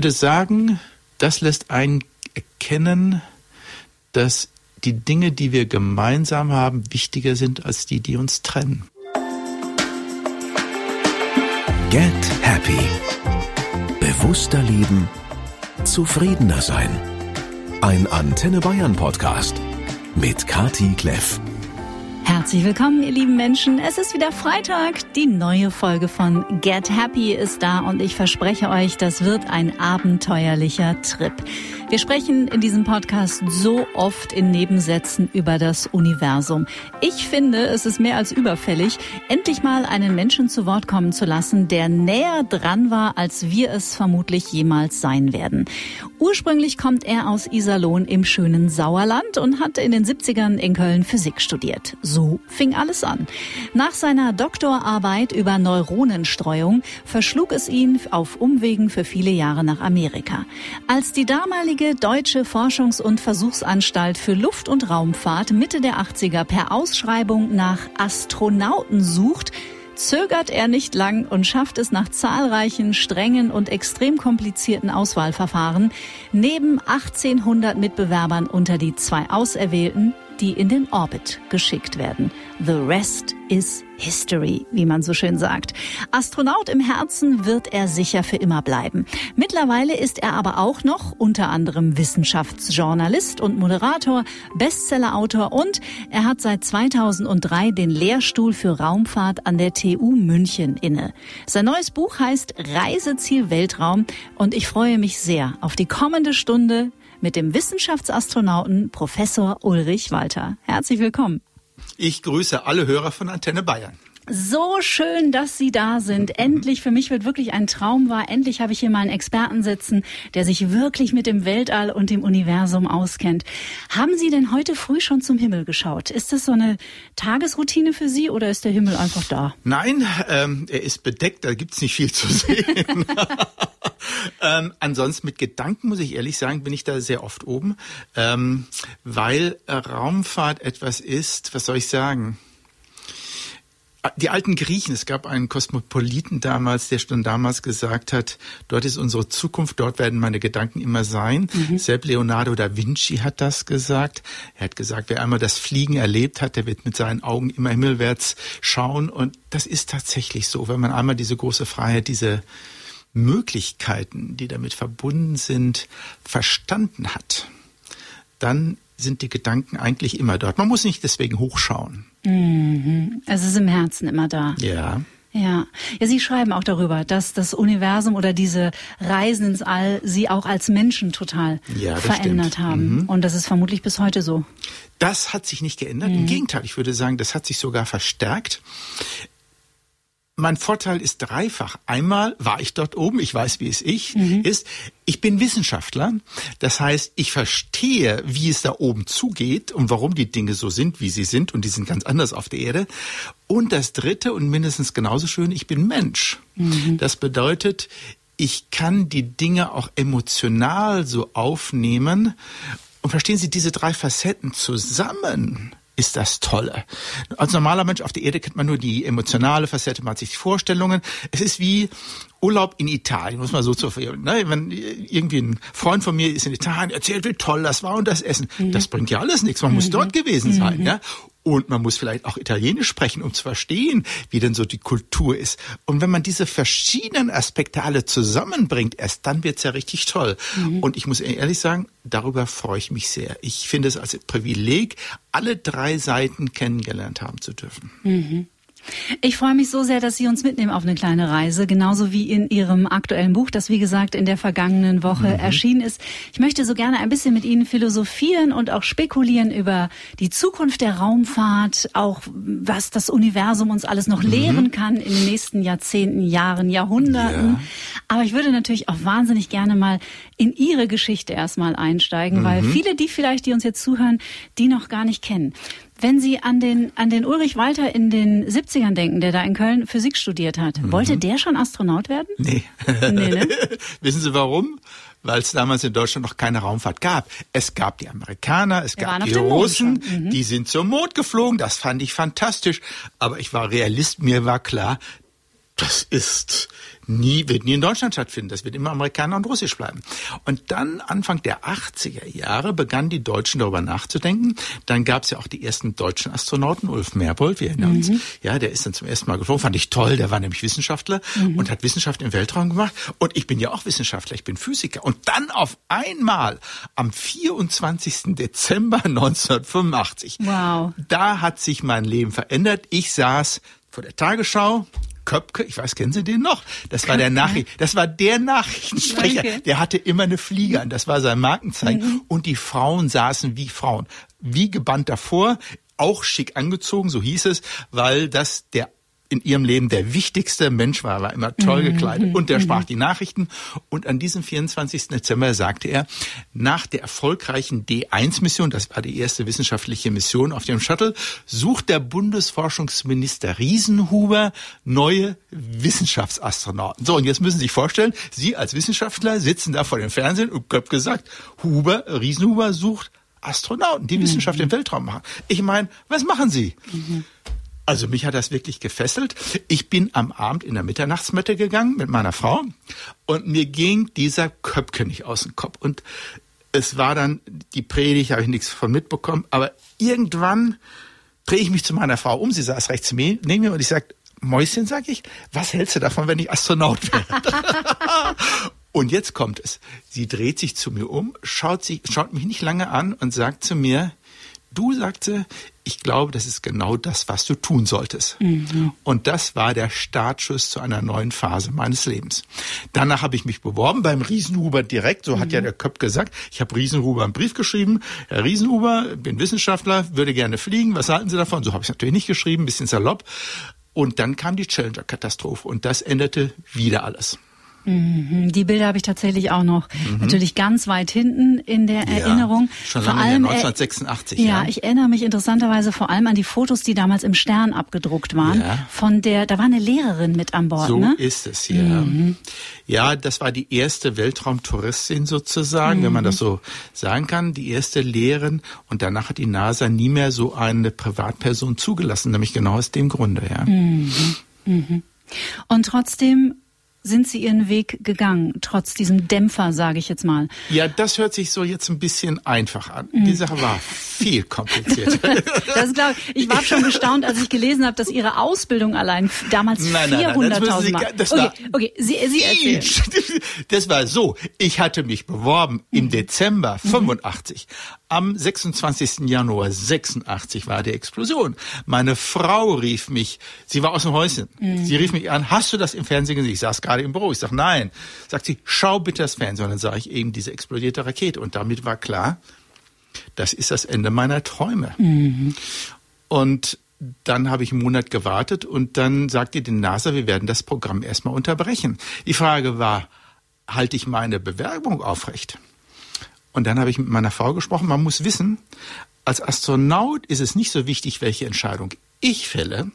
würde sagen, das lässt einen erkennen, dass die Dinge, die wir gemeinsam haben, wichtiger sind als die, die uns trennen. Get Happy. Bewusster leben. Zufriedener sein. Ein Antenne Bayern Podcast mit Kati Kleff. Herzlich willkommen, ihr lieben Menschen. Es ist wieder Freitag. Die neue Folge von Get Happy ist da und ich verspreche euch, das wird ein abenteuerlicher Trip. Wir sprechen in diesem Podcast so oft in Nebensätzen über das Universum. Ich finde, es ist mehr als überfällig, endlich mal einen Menschen zu Wort kommen zu lassen, der näher dran war, als wir es vermutlich jemals sein werden. Ursprünglich kommt er aus Iserlohn im schönen Sauerland und hat in den 70ern in Köln Physik studiert. So fing alles an. Nach seiner Doktorarbeit über Neuronenstreuung verschlug es ihn auf Umwegen für viele Jahre nach Amerika. Als die damalige Deutsche Forschungs- und Versuchsanstalt für Luft- und Raumfahrt Mitte der 80er per Ausschreibung nach Astronauten sucht, zögert er nicht lang und schafft es nach zahlreichen, strengen und extrem komplizierten Auswahlverfahren, neben 1800 Mitbewerbern unter die zwei Auserwählten die in den Orbit geschickt werden. The rest is history, wie man so schön sagt. Astronaut im Herzen wird er sicher für immer bleiben. Mittlerweile ist er aber auch noch unter anderem Wissenschaftsjournalist und Moderator, Bestsellerautor und er hat seit 2003 den Lehrstuhl für Raumfahrt an der TU München inne. Sein neues Buch heißt Reiseziel Weltraum und ich freue mich sehr auf die kommende Stunde mit dem Wissenschaftsastronauten Professor Ulrich Walter. Herzlich willkommen. Ich grüße alle Hörer von Antenne Bayern. So schön, dass Sie da sind. Endlich, für mich wird wirklich ein Traum wahr. Endlich habe ich hier mal einen Experten sitzen, der sich wirklich mit dem Weltall und dem Universum auskennt. Haben Sie denn heute früh schon zum Himmel geschaut? Ist das so eine Tagesroutine für Sie oder ist der Himmel einfach da? Nein, ähm, er ist bedeckt, da gibt's nicht viel zu sehen. ähm, ansonsten mit Gedanken, muss ich ehrlich sagen, bin ich da sehr oft oben, ähm, weil Raumfahrt etwas ist, was soll ich sagen? Die alten Griechen, es gab einen Kosmopoliten damals, der schon damals gesagt hat, dort ist unsere Zukunft, dort werden meine Gedanken immer sein. Mhm. Selbst Leonardo da Vinci hat das gesagt. Er hat gesagt, wer einmal das Fliegen erlebt hat, der wird mit seinen Augen immer himmelwärts schauen. Und das ist tatsächlich so, wenn man einmal diese große Freiheit, diese Möglichkeiten, die damit verbunden sind, verstanden hat, dann sind die Gedanken eigentlich immer dort. Man muss nicht deswegen hochschauen. Mhm. Es ist im Herzen immer da. Ja. Ja. ja, Sie schreiben auch darüber, dass das Universum oder diese Reisen ins All Sie auch als Menschen total ja, verändert stimmt. haben. Mhm. Und das ist vermutlich bis heute so. Das hat sich nicht geändert. Mhm. Im Gegenteil, ich würde sagen, das hat sich sogar verstärkt. Mein Vorteil ist dreifach. Einmal war ich dort oben, ich weiß, wie es ich mhm. ist. Ich bin Wissenschaftler. Das heißt, ich verstehe, wie es da oben zugeht und warum die Dinge so sind, wie sie sind. Und die sind ganz anders auf der Erde. Und das dritte und mindestens genauso schön, ich bin Mensch. Mhm. Das bedeutet, ich kann die Dinge auch emotional so aufnehmen. Und verstehen Sie, diese drei Facetten zusammen ist das Tolle. Als normaler Mensch auf der Erde kennt man nur die emotionale Facette, man hat sich die Vorstellungen. Es ist wie Urlaub in Italien, muss man so zu ne? Wenn irgendwie ein Freund von mir ist in Italien, erzählt, wie toll das war und das Essen. Mhm. Das bringt ja alles nichts. Man mhm. muss dort gewesen sein, mhm. ja. Und man muss vielleicht auch Italienisch sprechen, um zu verstehen, wie denn so die Kultur ist. Und wenn man diese verschiedenen Aspekte alle zusammenbringt, erst dann wird's ja richtig toll. Mhm. Und ich muss ehrlich sagen, darüber freue ich mich sehr. Ich finde es als Privileg, alle drei Seiten kennengelernt haben zu dürfen. Mhm. Ich freue mich so sehr, dass Sie uns mitnehmen auf eine kleine Reise, genauso wie in Ihrem aktuellen Buch, das wie gesagt in der vergangenen Woche mhm. erschienen ist. Ich möchte so gerne ein bisschen mit Ihnen philosophieren und auch spekulieren über die Zukunft der Raumfahrt, auch was das Universum uns alles noch mhm. lehren kann in den nächsten Jahrzehnten, Jahren, Jahrhunderten. Ja. Aber ich würde natürlich auch wahnsinnig gerne mal in Ihre Geschichte erstmal einsteigen, mhm. weil viele, die vielleicht, die uns jetzt zuhören, die noch gar nicht kennen. Wenn Sie an den, an den Ulrich Walter in den 70ern denken, der da in Köln Physik studiert hat, mhm. wollte der schon Astronaut werden? Nee. nee ne? Wissen Sie warum? weil es damals in Deutschland noch keine Raumfahrt gab. Es gab die Amerikaner, es gab die Russen, mhm. die sind zum Mond geflogen, das fand ich fantastisch. Aber ich war Realist, mir war klar, das ist nie, wird nie in Deutschland stattfinden. Das wird immer Amerikaner und Russisch bleiben. Und dann Anfang der 80er Jahre begannen die Deutschen darüber nachzudenken. Dann gab es ja auch die ersten deutschen Astronauten, Ulf Merbold, wir erinnern uns. Mhm. Ja, der ist dann zum ersten Mal geflogen, fand ich toll. Der war nämlich Wissenschaftler mhm. und hat Wissenschaft im Weltraum gemacht. Und ich bin ja auch Wissenschaftler, ich bin Physiker. Und dann auf einmal am 24. Dezember 1985. Wow. Da hat sich mein Leben verändert. Ich saß vor der Tagesschau, Köpke, ich weiß, kennen Sie den noch? Das war der Nachricht, das war der Nachrichtensprecher. Danke. Der hatte immer eine Fliege an, das war sein Markenzeichen. Mhm. Und die Frauen saßen wie Frauen, wie gebannt davor, auch schick angezogen, so hieß es, weil das der in ihrem Leben der wichtigste Mensch war, war immer toll mhm. gekleidet und der mhm. sprach die Nachrichten. Und an diesem 24. Dezember sagte er, nach der erfolgreichen D1-Mission, das war die erste wissenschaftliche Mission auf dem Shuttle, sucht der Bundesforschungsminister Riesenhuber neue Wissenschaftsastronauten. So, und jetzt müssen Sie sich vorstellen, Sie als Wissenschaftler sitzen da vor dem Fernsehen und Köpp gesagt, Huber, Riesenhuber sucht Astronauten, die mhm. Wissenschaft im Weltraum machen. Ich meine, was machen Sie? Mhm. Also mich hat das wirklich gefesselt. Ich bin am Abend in der Mitternachtsmette gegangen mit meiner Frau und mir ging dieser Köpke nicht aus dem Kopf. Und es war dann die Predigt, habe ich nichts von mitbekommen. Aber irgendwann drehe ich mich zu meiner Frau um. Sie saß rechts neben mir und ich sagte, Mäuschen, sag ich, was hältst du davon, wenn ich Astronaut werde? und jetzt kommt es. Sie dreht sich zu mir um, schaut, sich, schaut mich nicht lange an und sagt zu mir, du sagte, ich glaube, das ist genau das, was du tun solltest. Mhm. Und das war der Startschuss zu einer neuen Phase meines Lebens. Danach habe ich mich beworben beim Riesenhuber direkt, so hat mhm. ja der Köpp gesagt. Ich habe Riesenhuber einen Brief geschrieben. Herr Riesenhuber, bin Wissenschaftler, würde gerne fliegen. Was halten Sie davon? So habe ich es natürlich nicht geschrieben, bisschen salopp. Und dann kam die Challenger-Katastrophe und das änderte wieder alles. Mhm. Die Bilder habe ich tatsächlich auch noch. Mhm. Natürlich ganz weit hinten in der ja, Erinnerung. Schon lange vor allem, 1986. Ja, ja, ich erinnere mich interessanterweise vor allem an die Fotos, die damals im Stern abgedruckt waren. Ja. Von der, da war eine Lehrerin mit an Bord. So ne? ist es, ja. Mhm. Ja, das war die erste Weltraumtouristin sozusagen, mhm. wenn man das so sagen kann. Die erste Lehrerin. Und danach hat die NASA nie mehr so eine Privatperson zugelassen, nämlich genau aus dem Grunde, ja. Mhm. Mhm. Und trotzdem sind Sie Ihren Weg gegangen, trotz diesem Dämpfer, sage ich jetzt mal? Ja, das hört sich so jetzt ein bisschen einfach an. Mhm. Die Sache war viel komplizierter. das glaube ich. Ich war schon gestaunt, als ich gelesen habe, dass Ihre Ausbildung allein damals 400.000 Mark. Das okay, okay, Sie, Sie erzählen. Das war so. Ich hatte mich beworben im mhm. Dezember 85. Mhm. Am 26. Januar 86 war die Explosion. Meine Frau rief mich, sie war aus dem Häuschen. Mhm. Sie rief mich an, hast du das im Fernsehen gesehen? Ich saß gerade im Büro. Ich sag, nein. Sagt sie, schau bitte das Fernsehen. Und dann sah ich eben diese explodierte Rakete. Und damit war klar, das ist das Ende meiner Träume. Mhm. Und dann habe ich einen Monat gewartet und dann sagte die NASA, wir werden das Programm erstmal unterbrechen. Die Frage war, halte ich meine Bewerbung aufrecht? Und dann habe ich mit meiner Frau gesprochen. Man muss wissen, als Astronaut ist es nicht so wichtig, welche Entscheidung ich fälle,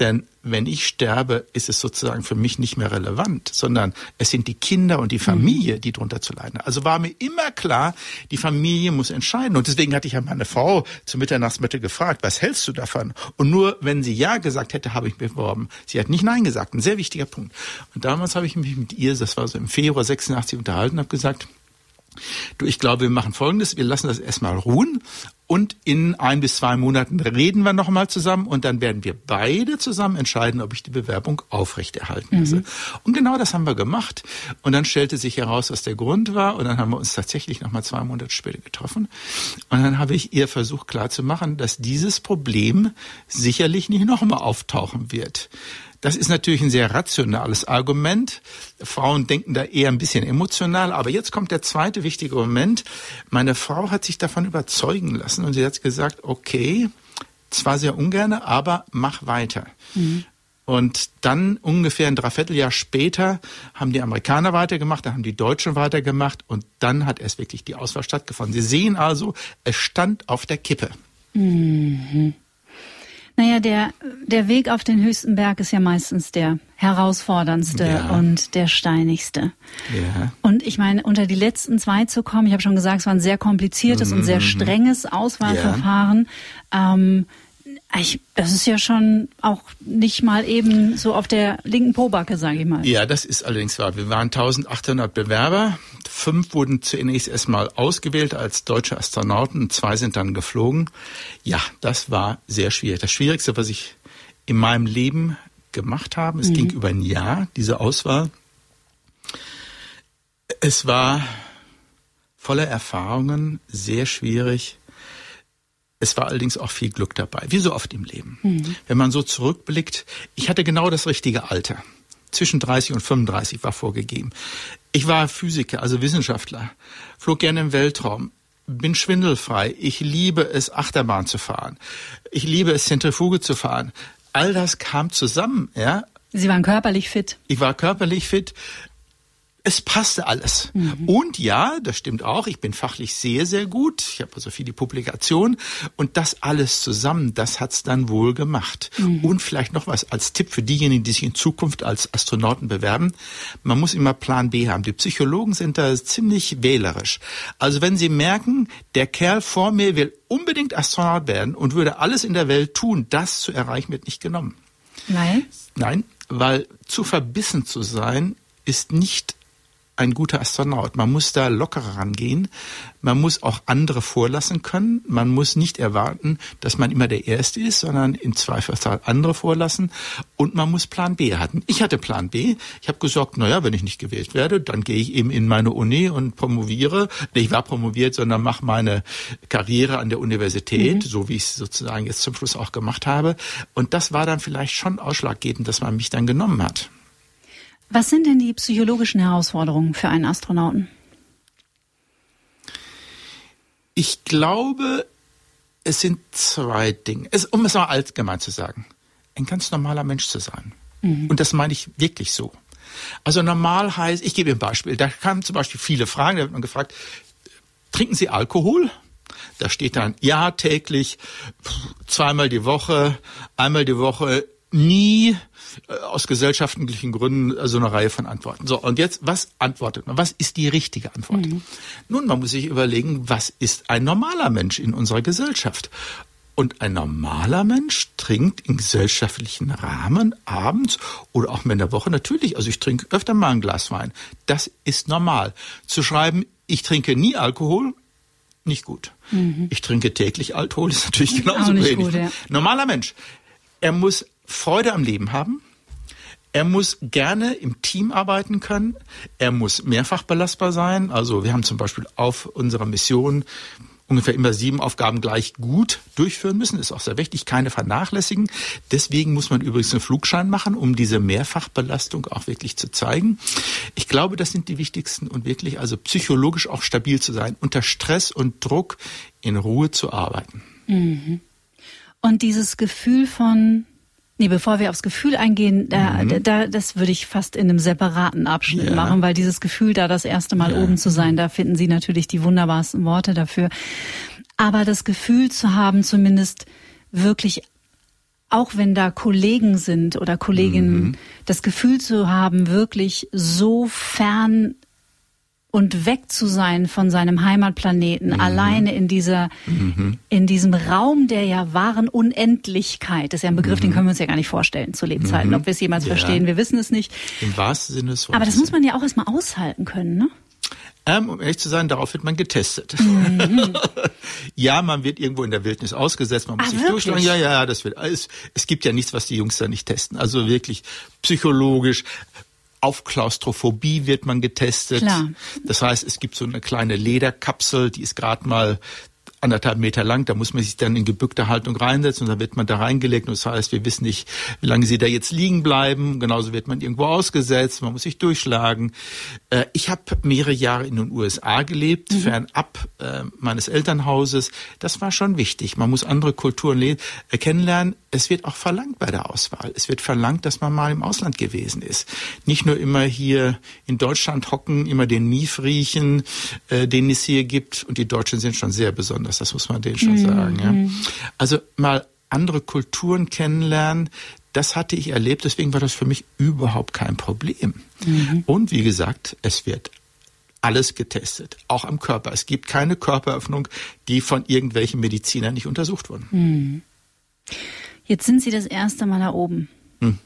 denn wenn ich sterbe, ist es sozusagen für mich nicht mehr relevant, sondern es sind die Kinder und die Familie, die drunter zu leiden. Also war mir immer klar, die Familie muss entscheiden. Und deswegen hatte ich ja meine Frau zur Mitternachtsmitte gefragt, was hältst du davon? Und nur wenn sie Ja gesagt hätte, habe ich mich beworben. Sie hat nicht Nein gesagt. Ein sehr wichtiger Punkt. Und damals habe ich mich mit ihr, das war so im Februar 86 unterhalten, habe gesagt, Du, ich glaube, wir machen Folgendes. Wir lassen das erstmal ruhen und in ein bis zwei Monaten reden wir nochmal zusammen und dann werden wir beide zusammen entscheiden, ob ich die Bewerbung aufrechterhalten lasse. Mhm. Und genau das haben wir gemacht. Und dann stellte sich heraus, was der Grund war. Und dann haben wir uns tatsächlich nochmal zwei Monate später getroffen. Und dann habe ich ihr versucht klarzumachen, dass dieses Problem sicherlich nicht nochmal auftauchen wird. Das ist natürlich ein sehr rationales Argument. Frauen denken da eher ein bisschen emotional. Aber jetzt kommt der zweite wichtige Moment. Meine Frau hat sich davon überzeugen lassen und sie hat gesagt, okay, zwar sehr ungerne, aber mach weiter. Mhm. Und dann ungefähr ein Dreivierteljahr später haben die Amerikaner weitergemacht, dann haben die Deutschen weitergemacht und dann hat erst wirklich die Auswahl stattgefunden. Sie sehen also, es stand auf der Kippe. Mhm. Naja, der, der Weg auf den höchsten Berg ist ja meistens der herausforderndste ja. und der steinigste. Ja. Und ich meine, unter die letzten zwei zu kommen, ich habe schon gesagt, es war ein sehr kompliziertes mhm. und sehr mhm. strenges Auswahlverfahren. Ja. Ähm, Ich, das ist ja schon auch nicht mal eben so auf der linken Pobacke, sage ich mal. Ja, das ist allerdings wahr. Wir waren 1800 Bewerber. Fünf wurden zunächst erstmal ausgewählt als deutsche Astronauten. Zwei sind dann geflogen. Ja, das war sehr schwierig. Das Schwierigste, was ich in meinem Leben gemacht habe, es mhm. ging über ein Jahr, diese Auswahl. Es war voller Erfahrungen, sehr schwierig es war allerdings auch viel Glück dabei, wie so oft im Leben. Mhm. Wenn man so zurückblickt, ich hatte genau das richtige Alter. Zwischen 30 und 35 war vorgegeben. Ich war Physiker, also Wissenschaftler, flog gerne im Weltraum, bin schwindelfrei. Ich liebe es, Achterbahn zu fahren. Ich liebe es, Zentrifuge zu fahren. All das kam zusammen, ja. Sie waren körperlich fit. Ich war körperlich fit es passte alles. Mhm. Und ja, das stimmt auch, ich bin fachlich sehr, sehr gut. Ich habe also viele Publikationen. Und das alles zusammen, das hat's dann wohl gemacht. Mhm. Und vielleicht noch was als Tipp für diejenigen, die sich in Zukunft als Astronauten bewerben. Man muss immer Plan B haben. Die Psychologen sind da ziemlich wählerisch. Also wenn sie merken, der Kerl vor mir will unbedingt Astronaut werden und würde alles in der Welt tun, das zu erreichen, wird nicht genommen. Nein? Nein, weil zu verbissen zu sein ist nicht ein guter Astronaut. Man muss da lockerer rangehen. Man muss auch andere vorlassen können. Man muss nicht erwarten, dass man immer der Erste ist, sondern im Zweifelsfall andere vorlassen. Und man muss Plan B haben. Ich hatte Plan B. Ich habe gesagt, naja, wenn ich nicht gewählt werde, dann gehe ich eben in meine Uni und promoviere. Ich war promoviert, sondern mache meine Karriere an der Universität, mhm. so wie ich es sozusagen jetzt zum Schluss auch gemacht habe. Und das war dann vielleicht schon ausschlaggebend, dass man mich dann genommen hat. Was sind denn die psychologischen Herausforderungen für einen Astronauten? Ich glaube, es sind zwei Dinge. Es, um es mal allgemein zu sagen, ein ganz normaler Mensch zu sein. Mhm. Und das meine ich wirklich so. Also normal heißt, ich gebe ein Beispiel, da kamen zum Beispiel viele Fragen, da wird man gefragt, trinken Sie Alkohol? Da steht dann, ja, täglich, zweimal die Woche, einmal die Woche, nie, äh, aus gesellschaftlichen Gründen äh, so eine Reihe von Antworten. So, und jetzt, was antwortet man? Was ist die richtige Antwort? Mhm. Nun, man muss sich überlegen, was ist ein normaler Mensch in unserer Gesellschaft? Und ein normaler Mensch trinkt im gesellschaftlichen Rahmen abends oder auch mal in der Woche natürlich, also ich trinke öfter mal ein Glas Wein. Das ist normal. Zu schreiben, ich trinke nie Alkohol, nicht gut. Mhm. Ich trinke täglich Alkohol, ist natürlich genauso wenig. Gut, ja. Normaler Mensch. Er muss Freude am Leben haben. Er muss gerne im Team arbeiten können. Er muss mehrfach belastbar sein. Also wir haben zum Beispiel auf unserer Mission ungefähr immer sieben Aufgaben gleich gut durchführen müssen. Ist auch sehr wichtig, keine vernachlässigen. Deswegen muss man übrigens einen Flugschein machen, um diese Mehrfachbelastung auch wirklich zu zeigen. Ich glaube, das sind die wichtigsten und wirklich also psychologisch auch stabil zu sein, unter Stress und Druck in Ruhe zu arbeiten. Mhm. Und dieses Gefühl von Nee, bevor wir aufs Gefühl eingehen, da, mhm. da, das würde ich fast in einem separaten Abschnitt ja. machen, weil dieses Gefühl, da das erste Mal ja. oben zu sein, da finden Sie natürlich die wunderbarsten Worte dafür. Aber das Gefühl zu haben, zumindest wirklich, auch wenn da Kollegen sind oder Kolleginnen, mhm. das Gefühl zu haben, wirklich so fern und weg zu sein von seinem Heimatplaneten, mhm. alleine in dieser, mhm. in diesem Raum der ja wahren Unendlichkeit. Das ist ja ein Begriff, mhm. den können wir uns ja gar nicht vorstellen zu Lebzeiten. Mhm. Ob wir es jemals ja. verstehen, wir wissen es nicht. Im wahrsten Sinne des Wortes. Aber das muss man ja auch erstmal aushalten können, ne? Ähm, um ehrlich zu sein, darauf wird man getestet. Mhm. ja, man wird irgendwo in der Wildnis ausgesetzt, man muss ah, sich durchschlagen. Ja, ja, das wird alles. Es gibt ja nichts, was die Jungs da nicht testen. Also wirklich psychologisch, auf Klaustrophobie wird man getestet. Klar. Das heißt, es gibt so eine kleine Lederkapsel, die ist gerade mal anderthalb Meter lang. Da muss man sich dann in gebückter Haltung reinsetzen und dann wird man da reingelegt. Und das heißt, wir wissen nicht, wie lange sie da jetzt liegen bleiben. Genauso wird man irgendwo ausgesetzt. Man muss sich durchschlagen. Äh, ich habe mehrere Jahre in den USA gelebt, mhm. fernab äh, meines Elternhauses. Das war schon wichtig. Man muss andere Kulturen äh, kennenlernen. Es wird auch verlangt bei der Auswahl. Es wird verlangt, dass man mal im Ausland gewesen ist. Nicht nur immer hier in Deutschland hocken, immer den Mief riechen, den es hier gibt. Und die Deutschen sind schon sehr besonders anders, das muss man denen schon mhm. sagen. Ja. Also mal andere Kulturen kennenlernen, das hatte ich erlebt, deswegen war das für mich überhaupt kein Problem. Mhm. Und wie gesagt, es wird alles getestet, auch am Körper. Es gibt keine Körperöffnung, die von irgendwelchen Medizinern nicht untersucht wurden. Mhm. Jetzt sind Sie das erste Mal da oben. Hm.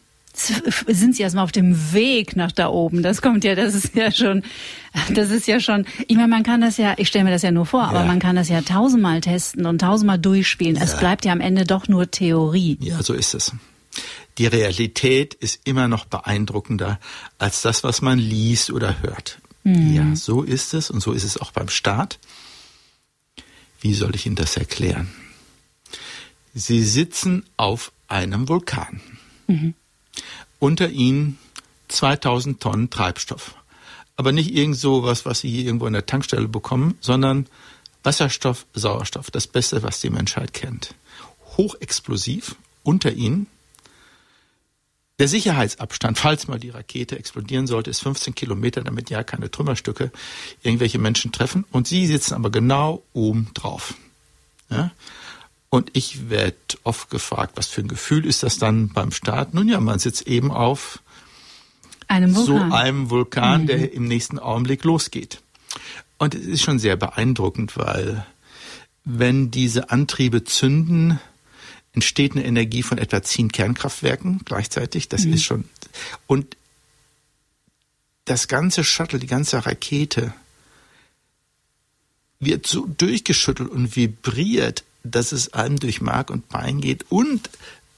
Sind Sie erstmal auf dem Weg nach da oben? Das kommt ja, das ist ja schon, das ist ja schon, ich meine, man kann das ja, ich stelle mir das ja nur vor, ja. aber man kann das ja tausendmal testen und tausendmal durchspielen. Ja. Es bleibt ja am Ende doch nur Theorie. Ja, so ist es. Die Realität ist immer noch beeindruckender als das, was man liest oder hört. Mhm. Ja, so ist es und so ist es auch beim Staat. Wie soll ich Ihnen das erklären? Sie sitzen auf einem Vulkan. Mhm. Unter Ihnen 2000 Tonnen Treibstoff. Aber nicht irgend so was, was Sie hier irgendwo in der Tankstelle bekommen, sondern Wasserstoff, Sauerstoff, das Beste, was die Menschheit kennt. Hochexplosiv unter Ihnen. Der Sicherheitsabstand, falls mal die Rakete explodieren sollte, ist 15 Kilometer, damit ja keine Trümmerstücke irgendwelche Menschen treffen. Und Sie sitzen aber genau oben drauf. Ja? Und ich werde oft gefragt, was für ein Gefühl ist das dann beim Start? Nun ja, man sitzt eben auf einem so einem Vulkan, mhm. der im nächsten Augenblick losgeht. Und es ist schon sehr beeindruckend, weil wenn diese Antriebe zünden, entsteht eine Energie von etwa zehn Kernkraftwerken gleichzeitig. Das mhm. ist schon. Und das ganze Shuttle, die ganze Rakete wird so durchgeschüttelt und vibriert dass es einem durch Mark und Bein geht. Und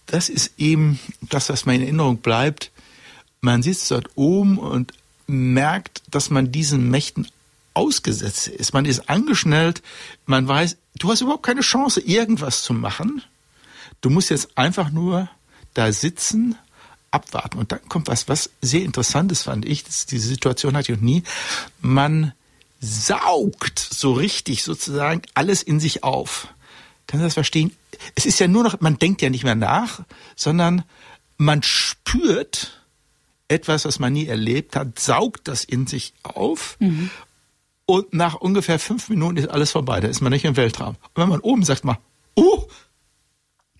das ist eben das, was mir in Erinnerung bleibt. Man sitzt dort oben und merkt, dass man diesen Mächten ausgesetzt ist. Man ist angeschnellt. Man weiß, du hast überhaupt keine Chance, irgendwas zu machen. Du musst jetzt einfach nur da sitzen, abwarten. Und dann kommt was, was sehr interessantes fand ich. Das, diese Situation hatte ich noch nie. Man saugt so richtig sozusagen alles in sich auf. Kannst du das verstehen? Es ist ja nur noch, man denkt ja nicht mehr nach, sondern man spürt etwas, was man nie erlebt hat, saugt das in sich auf mhm. und nach ungefähr fünf Minuten ist alles vorbei. Da ist man nicht im Weltraum. Und wenn man oben sagt mal, oh,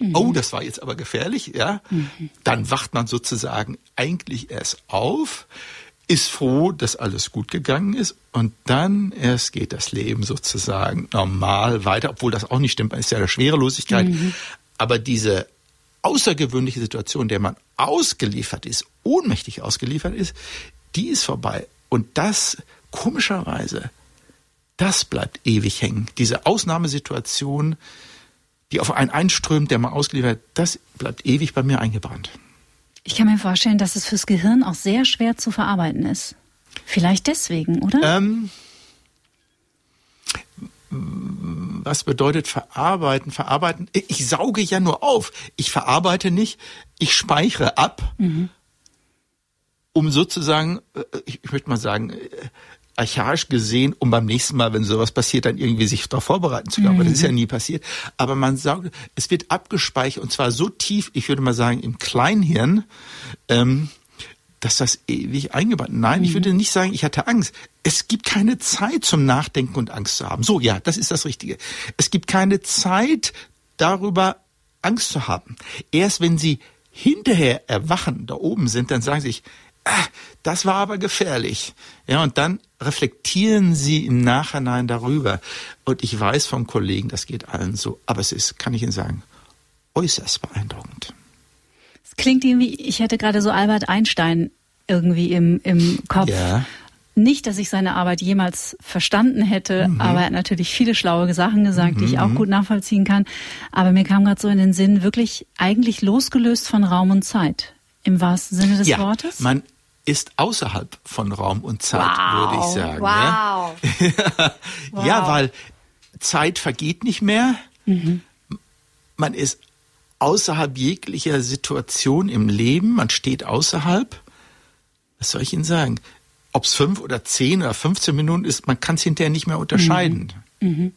mhm. oh, das war jetzt aber gefährlich, ja, mhm. dann wacht man sozusagen eigentlich erst auf ist froh, dass alles gut gegangen ist und dann erst geht das Leben sozusagen normal weiter, obwohl das auch nicht stimmt, ist ja der Schwerelosigkeit. Mhm. Aber diese außergewöhnliche Situation, der man ausgeliefert ist, ohnmächtig ausgeliefert ist, die ist vorbei. Und das, komischerweise, das bleibt ewig hängen. Diese Ausnahmesituation, die auf einen einströmt, der man ausgeliefert, das bleibt ewig bei mir eingebrannt. Ich kann mir vorstellen, dass es fürs Gehirn auch sehr schwer zu verarbeiten ist. Vielleicht deswegen, oder? Ähm, was bedeutet verarbeiten? Verarbeiten, ich sauge ja nur auf. Ich verarbeite nicht, ich speichere ab, mhm. um sozusagen, äh, ich, möchte mal sagen, äh, archaisch gesehen, um beim nächsten Mal, wenn sowas passiert, dann irgendwie sich darauf vorbereiten zu können. Mhm. Aber das ist ja mhm. nie passiert. Aber man sagt, es wird abgespeichert und zwar so tief, ich würde mal sagen, im Kleinhirn, ähm, dass das ewig eingebaut. Nein, mhm. ich würde nicht sagen, ich hatte Angst. Es gibt keine Zeit zum Nachdenken und Angst zu haben. So, ja, das ist das Richtige. Es gibt keine Zeit darüber, Angst zu haben. Erst wenn Sie hinterher erwachen, da oben sind, dann sagen Sie sich, ah, das war aber gefährlich. Ja, und dann reflektieren Sie im Nachhinein darüber. Und ich weiß vom Kollegen, das geht allen so, aber es ist, kann ich Ihnen sagen, äußerst beeindruckend. Es klingt irgendwie, ich hätte gerade so Albert Einstein irgendwie im, im Kopf. Ja. Nicht, dass ich seine Arbeit jemals verstanden hätte, mhm. aber er hat natürlich viele schlaue Sachen gesagt, mhm. die ich auch mhm. gut nachvollziehen kann. Aber mir kam gerade so in den Sinn, wirklich eigentlich losgelöst von Raum und Zeit. Im wahrsten Sinne des ja, Wortes? Man ist außerhalb von Raum und Zeit, wow, würde ich sagen. Wow. Ja? wow. ja, weil Zeit vergeht nicht mehr. Mhm. Man ist außerhalb jeglicher Situation im Leben. Man steht außerhalb. Was soll ich Ihnen sagen? Ob es fünf oder zehn oder 15 Minuten ist, man kann es hinterher nicht mehr unterscheiden. Mhm. Mhm.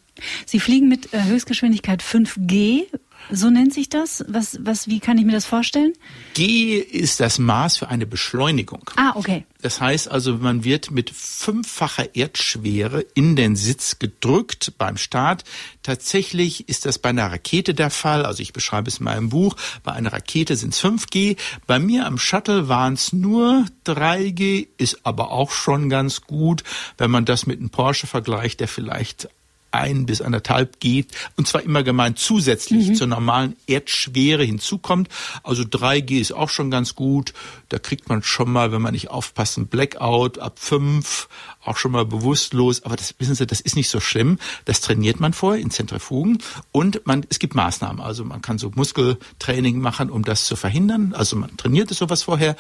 Sie fliegen mit äh, Höchstgeschwindigkeit 5G. So nennt sich das? Was, was, wie kann ich mir das vorstellen? G ist das Maß für eine Beschleunigung. Ah, okay. Das heißt also, man wird mit fünffacher Erdschwere in den Sitz gedrückt beim Start. Tatsächlich ist das bei einer Rakete der Fall. Also ich beschreibe es in meinem Buch. Bei einer Rakete sind es 5G. Bei mir am Shuttle waren es nur 3G, ist aber auch schon ganz gut, wenn man das mit einem Porsche vergleicht, der vielleicht ein bis anderthalb geht und zwar immer gemeint zusätzlich mhm. zur normalen Erdschwere hinzukommt. Also 3G ist auch schon ganz gut. Da kriegt man schon mal, wenn man nicht aufpasst, ein Blackout ab 5, auch schon mal bewusstlos. Aber das wissen Sie, das ist nicht so schlimm. Das trainiert man vorher in Zentrifugen und man, es gibt Maßnahmen. Also man kann so Muskeltraining machen, um das zu verhindern. Also man trainiert es sowas vorher.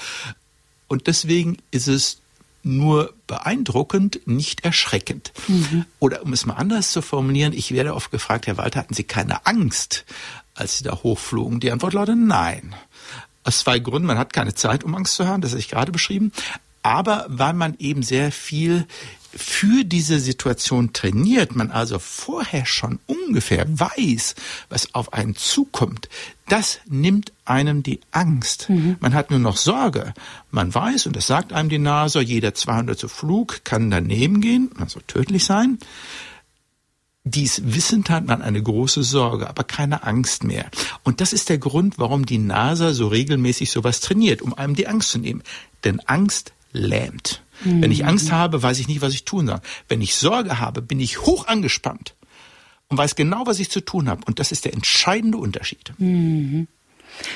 Und deswegen ist es nur beeindruckend, nicht erschreckend. Mhm. Oder um es mal anders zu formulieren, ich werde oft gefragt, Herr Walter, hatten Sie keine Angst, als Sie da hochflogen? Die Antwort lautet nein. Aus zwei Gründen. Man hat keine Zeit, um Angst zu haben, das habe ich gerade beschrieben. Aber weil man eben sehr viel für diese Situation trainiert, man also vorher schon ungefähr weiß, was auf einen zukommt, das nimmt einem die Angst. Mhm. Man hat nur noch Sorge. Man weiß, und das sagt einem die Nase, jeder 200. Flug kann daneben gehen, also tödlich sein. Dies wissend hat man eine große Sorge, aber keine Angst mehr. Und das ist der Grund, warum die NASA so regelmäßig sowas trainiert, um einem die Angst zu nehmen. Denn Angst lähmt. Mhm. Wenn ich Angst habe, weiß ich nicht, was ich tun soll. Wenn ich Sorge habe, bin ich hoch angespannt und weiß genau, was ich zu tun habe. Und das ist der entscheidende Unterschied. Mhm.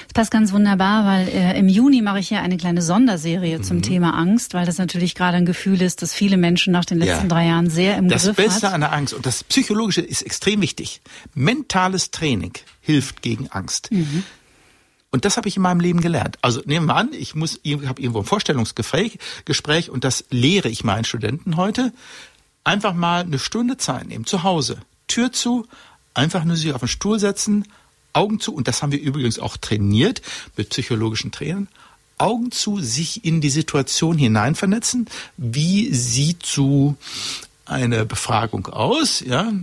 Das passt ganz wunderbar, weil äh, im Juni mache ich ja eine kleine Sonderserie mhm. zum Thema Angst, weil das natürlich gerade ein Gefühl ist, das viele Menschen nach den letzten ja. drei Jahren sehr im das Griff hat. Das Beste an der Angst und das Psychologische ist extrem wichtig. Mentales Training hilft gegen Angst. Mhm. Und das habe ich in meinem Leben gelernt. Also nehmen wir an, ich muss, ich habe irgendwo ein Vorstellungsgespräch Gespräch, und das lehre ich meinen Studenten heute. Einfach mal eine Stunde Zeit nehmen, zu Hause, Tür zu, einfach nur sich auf den Stuhl setzen, Augen zu, und das haben wir übrigens auch trainiert mit psychologischen Trainern, Augen zu, sich in die Situation hineinvernetzen. Wie sieht so eine Befragung aus? Ja,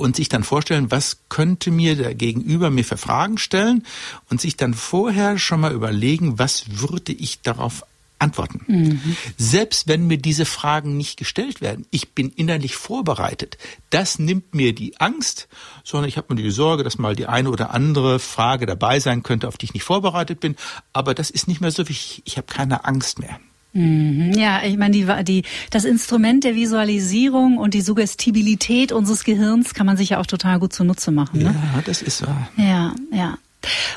und sich dann vorstellen, was könnte mir der Gegenüber mir für Fragen stellen und sich dann vorher schon mal überlegen, was würde ich darauf antworten. Mhm. Selbst wenn mir diese Fragen nicht gestellt werden, ich bin innerlich vorbereitet. Das nimmt mir die Angst, sondern ich habe mir die Sorge, dass mal die eine oder andere Frage dabei sein könnte, auf die ich nicht vorbereitet bin. Aber das ist nicht mehr so wichtig. Ich habe keine Angst mehr. Mhm. Ja, ich meine, die, die, das Instrument der Visualisierung und die Suggestibilität unseres Gehirns kann man sich ja auch total gut zunutze machen. Ne? Ja, das ist wahr. Ja, ja.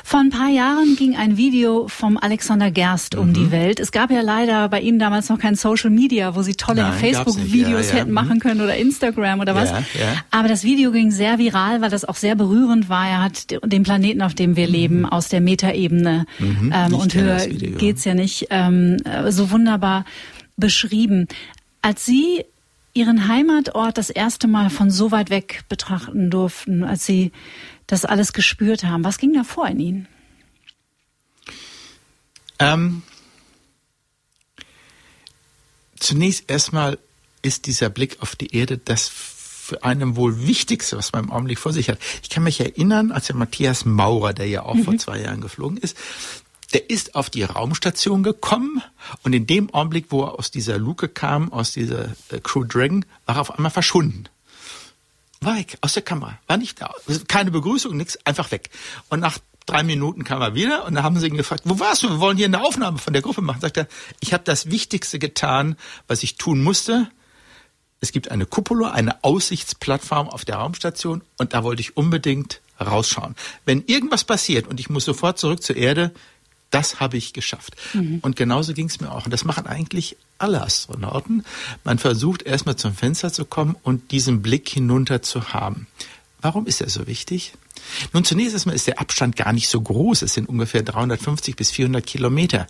Vor ein paar Jahren ging ein Video vom Alexander Gerst um mhm. die Welt. Es gab ja leider bei Ihnen damals noch kein Social Media, wo Sie tolle Facebook-Videos ja, ja. hätten mhm. machen können oder Instagram oder was. Ja, Aber das Video ging sehr viral, weil das auch sehr berührend war. Er hat den Planeten, auf dem wir mhm. leben, aus der Metaebene mhm. ähm, und höher geht's ja nicht ähm, so wunderbar beschrieben. Als Sie Ihren Heimatort das erste Mal von so weit weg betrachten durften, als Sie das alles gespürt haben. Was ging da vor in Ihnen? Ähm, zunächst erstmal ist dieser Blick auf die Erde das für einen wohl Wichtigste, was man im Augenblick vor sich hat. Ich kann mich erinnern, als der Matthias Maurer, der ja auch mhm. vor zwei Jahren geflogen ist, der ist auf die Raumstation gekommen und in dem Augenblick, wo er aus dieser Luke kam, aus dieser äh, Crew Dragon, war er auf einmal verschwunden. War weg, aus der Kamera, war nicht da. Keine Begrüßung, nichts, einfach weg. Und nach drei Minuten kam er wieder und da haben sie ihn gefragt, wo warst du? Wir wollen hier eine Aufnahme von der Gruppe machen. Sagt er, ich habe das Wichtigste getan, was ich tun musste. Es gibt eine Cupola, eine Aussichtsplattform auf der Raumstation und da wollte ich unbedingt rausschauen. Wenn irgendwas passiert und ich muss sofort zurück zur Erde, das habe ich geschafft. Mhm. Und genauso ging es mir auch. Und das machen eigentlich alle Astronauten. Man versucht erstmal zum Fenster zu kommen und diesen Blick hinunter zu haben. Warum ist er so wichtig? Nun, zunächst erstmal ist der Abstand gar nicht so groß. Es sind ungefähr 350 bis 400 Kilometer.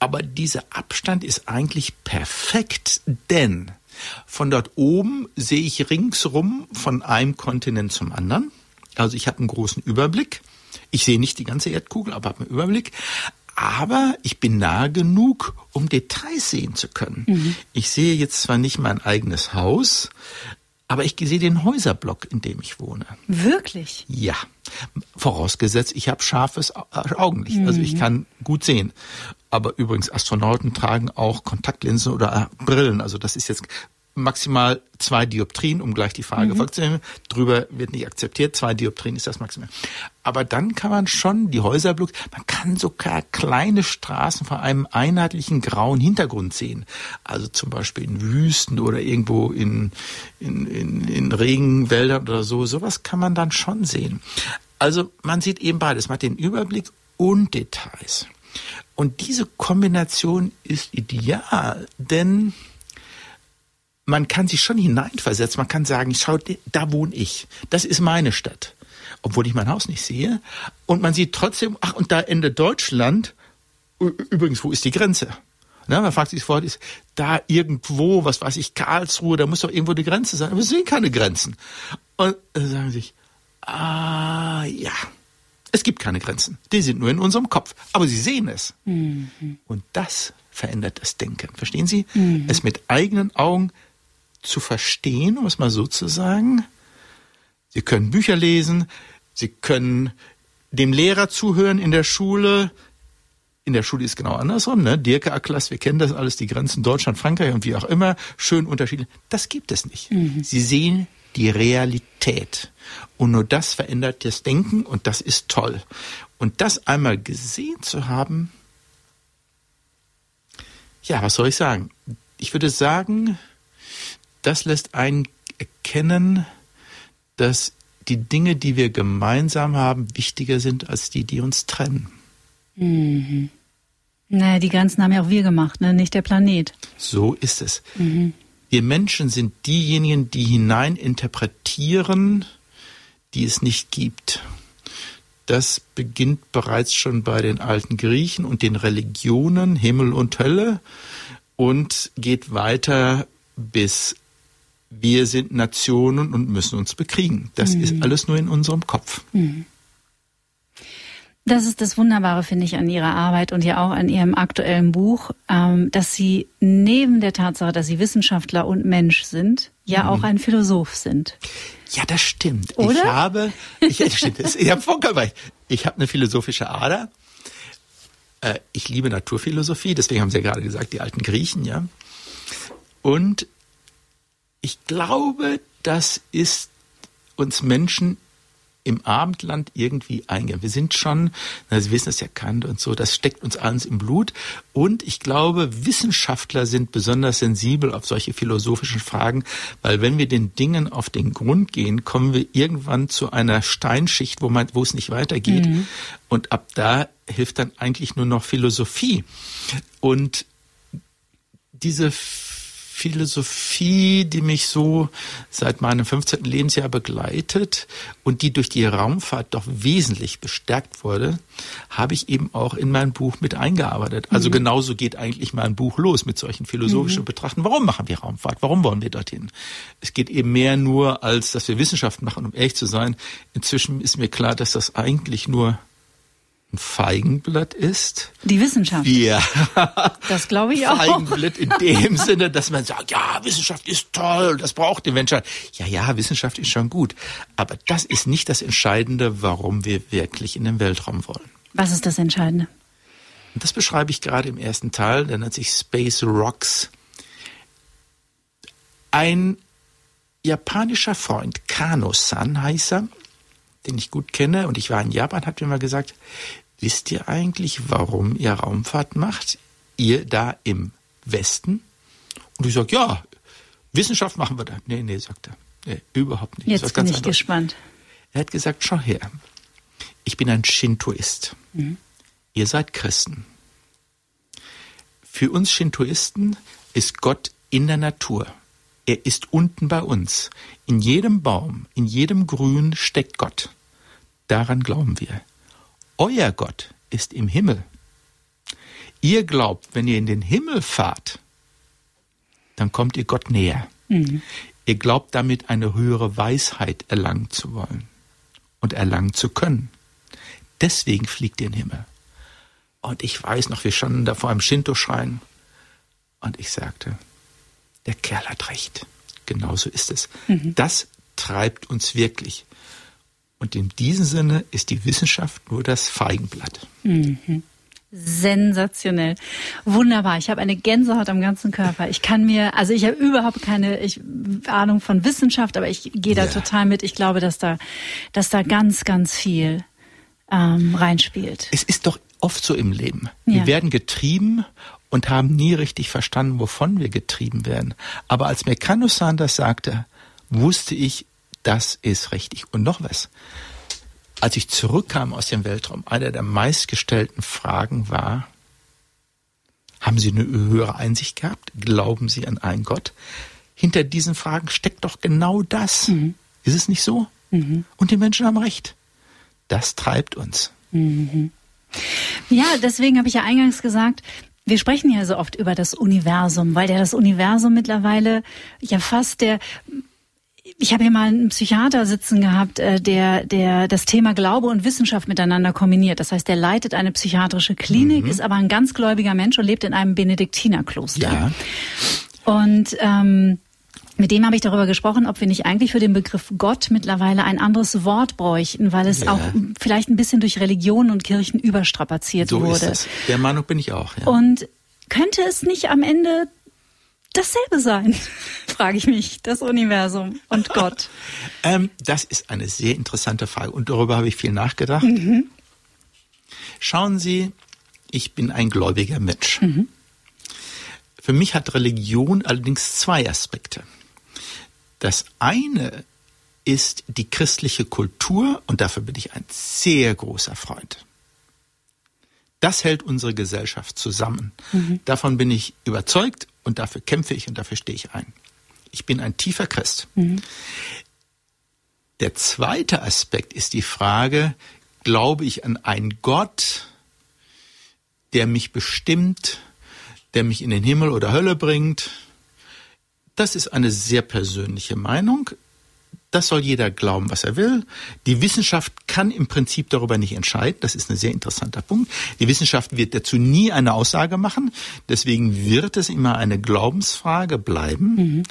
Aber dieser Abstand ist eigentlich perfekt, denn von dort oben sehe ich ringsrum von einem Kontinent zum anderen. Also ich habe einen großen Überblick. Ich sehe nicht die ganze Erdkugel, aber habe einen Überblick. Aber ich bin nah genug, um Details sehen zu können. Mhm. Ich sehe jetzt zwar nicht mein eigenes Haus, aber ich sehe den Häuserblock, in dem ich wohne. Wirklich? Ja. Vorausgesetzt, ich habe scharfes Augenlicht. Mhm. Also ich mhm. kann gut sehen. Aber übrigens, Astronauten tragen auch Kontaktlinsen oder Brillen. Also das ist jetzt maximal zwei Dioptrien, um gleich die Frage mhm. vorzunehmen. Drüber wird nicht akzeptiert. Zwei Dioptrien ist das Maximum. Aber dann kann man schon die Häuserblut, man kann sogar kleine Straßen vor einem einheitlichen grauen Hintergrund sehen. Also zum Beispiel in Wüsten oder irgendwo in, in, in, in Regenwäldern oder so. Sowas kann man dann schon sehen. Also man sieht eben beides. Man hat den Überblick und Details. Und diese Kombination ist ideal, denn man kann sich schon hineinversetzen. Man kann sagen, schau, da wohne ich. Das ist meine Stadt. Obwohl ich mein Haus nicht sehe. Und man sieht trotzdem, ach, und da endet Deutschland. Übrigens, wo ist die Grenze? Na, man fragt sich sofort, ist da irgendwo, was weiß ich, Karlsruhe, da muss doch irgendwo die Grenze sein. Aber wir sehen keine Grenzen. Und dann sagen sich, ah, ja. Es gibt keine Grenzen. Die sind nur in unserem Kopf. Aber sie sehen es. Mhm. Und das verändert das Denken. Verstehen Sie? Mhm. Es mit eigenen Augen zu verstehen, um es mal so zu sagen. Sie können Bücher lesen, Sie können dem Lehrer zuhören in der Schule. In der Schule ist genau andersrum, ne? Dirke Aklas, wir kennen das alles, die Grenzen Deutschland, Frankreich und wie auch immer, schön unterschiedlich. Das gibt es nicht. Mhm. Sie sehen die Realität. Und nur das verändert das Denken und das ist toll. Und das einmal gesehen zu haben, ja, was soll ich sagen? Ich würde sagen, das lässt einen erkennen, dass die Dinge, die wir gemeinsam haben, wichtiger sind als die, die uns trennen. Mhm. Naja, die Grenzen haben ja auch wir gemacht, ne? nicht der Planet. So ist es. Mhm. Wir Menschen sind diejenigen, die hineininterpretieren, die es nicht gibt. Das beginnt bereits schon bei den alten Griechen und den Religionen, Himmel und Hölle, und geht weiter bis wir sind Nationen und müssen uns bekriegen. Das mhm. ist alles nur in unserem Kopf. Mhm. Das ist das Wunderbare, finde ich, an Ihrer Arbeit und ja auch an Ihrem aktuellen Buch, ähm, dass Sie neben der Tatsache, dass Sie Wissenschaftler und Mensch sind, ja mhm. auch ein Philosoph sind. Ja, das stimmt. Oder? Ich habe, ich, das stimmt, ich habe vollkommen recht. Ich habe eine philosophische Ader. Äh, ich liebe Naturphilosophie, deswegen haben Sie ja gerade gesagt, die alten Griechen, ja. Und ich glaube, das ist uns Menschen im Abendland irgendwie eingehen. Wir sind schon, na, Sie wissen es ja Kant und so, das steckt uns alles im Blut. Und ich glaube, Wissenschaftler sind besonders sensibel auf solche philosophischen Fragen, weil wenn wir den Dingen auf den Grund gehen, kommen wir irgendwann zu einer Steinschicht, wo man, wo es nicht weitergeht. Mhm. Und ab da hilft dann eigentlich nur noch Philosophie. Und diese Philosophie, die mich so seit meinem 15. Lebensjahr begleitet und die durch die Raumfahrt doch wesentlich bestärkt wurde, habe ich eben auch in mein Buch mit eingearbeitet. Also mhm. genauso geht eigentlich mein Buch los mit solchen philosophischen mhm. Betrachten. Warum machen wir Raumfahrt? Warum wollen wir dorthin? Es geht eben mehr nur, als dass wir Wissenschaft machen, um ehrlich zu sein. Inzwischen ist mir klar, dass das eigentlich nur ein Feigenblatt ist. Die Wissenschaft. Ja. Das glaube ich auch. Feigenblatt in dem Sinne, dass man sagt, ja, Wissenschaft ist toll, das braucht die Menschheit. Ja, ja, Wissenschaft ist schon gut. Aber das ist nicht das Entscheidende, warum wir wirklich in den Weltraum wollen. Was ist das Entscheidende? Und das beschreibe ich gerade im ersten Teil, der nennt sich Space Rocks. Ein japanischer Freund, Kano-san heißt er, den ich gut kenne, und ich war in Japan, hat mir mal gesagt, wisst ihr eigentlich, warum ihr Raumfahrt macht? Ihr da im Westen? Und ich sage, ja, Wissenschaft machen wir da. Nee, nee, sagt er. Nee, überhaupt nicht. Jetzt bin ich anderes. gespannt. Er hat gesagt, schau her, ich bin ein Shintoist. Mhm. Ihr seid Christen. Für uns Shintoisten ist Gott in der Natur. Er ist unten bei uns. In jedem Baum, in jedem Grün steckt Gott. Daran glauben wir. Euer Gott ist im Himmel. Ihr glaubt, wenn ihr in den Himmel fahrt, dann kommt ihr Gott näher. Mhm. Ihr glaubt damit eine höhere Weisheit erlangen zu wollen und erlangen zu können. Deswegen fliegt ihr in den Himmel. Und ich weiß noch, wir standen da vor einem Shinto-Schrein und ich sagte, der Kerl hat recht. Genauso ist es. Mhm. Das treibt uns wirklich. Und in diesem Sinne ist die Wissenschaft nur das Feigenblatt. Mhm. Sensationell. Wunderbar. Ich habe eine Gänsehaut am ganzen Körper. Ich kann mir, also ich habe überhaupt keine ich, Ahnung von Wissenschaft, aber ich gehe da ja. total mit. Ich glaube, dass da, dass da ganz, ganz viel ähm, reinspielt. Es ist doch oft so im Leben. Ja. Wir werden getrieben und haben nie richtig verstanden, wovon wir getrieben werden. Aber als mir Kano-san das sagte, wusste ich, das ist richtig. Und noch was. Als ich zurückkam aus dem Weltraum, eine der meistgestellten Fragen war, haben Sie eine höhere Einsicht gehabt? Glauben Sie an einen Gott? Hinter diesen Fragen steckt doch genau das. Mhm. Ist es nicht so? Mhm. Und die Menschen haben recht. Das treibt uns. Mhm. Ja, deswegen habe ich ja eingangs gesagt, wir sprechen ja so oft über das Universum, weil ja das Universum mittlerweile ja fast der ich habe hier mal einen Psychiater sitzen gehabt, äh, der, der das Thema Glaube und Wissenschaft miteinander kombiniert. Das heißt, der leitet eine psychiatrische Klinik, mhm. ist aber ein ganz gläubiger Mensch und lebt in einem Benediktinerkloster. Ja. Und ähm, mit dem habe ich darüber gesprochen, ob wir nicht eigentlich für den Begriff Gott mittlerweile ein anderes Wort bräuchten, weil es ja. auch vielleicht ein bisschen durch Religion und Kirchen überstrapaziert so wurde. Ist es. Der Meinung bin ich auch. Ja. Und könnte es nicht am Ende dasselbe sein, frage ich mich, das Universum und Gott? ähm, das ist eine sehr interessante Frage und darüber habe ich viel nachgedacht. Mhm. Schauen Sie, ich bin ein gläubiger Mensch. Mhm. Für mich hat Religion allerdings zwei Aspekte. Das eine ist die christliche Kultur und dafür bin ich ein sehr großer Freund. Das hält unsere Gesellschaft zusammen. Mhm. Davon bin ich überzeugt und dafür kämpfe ich und dafür stehe ich ein. Ich bin ein tiefer Christ. Mhm. Der zweite Aspekt ist die Frage, glaube ich an einen Gott, der mich bestimmt, der mich in den Himmel oder Hölle bringt, das ist eine sehr persönliche Meinung. Das soll jeder glauben, was er will. Die Wissenschaft kann im Prinzip darüber nicht entscheiden. Das ist ein sehr interessanter Punkt. Die Wissenschaft wird dazu nie eine Aussage machen. Deswegen wird es immer eine Glaubensfrage bleiben. Mhm.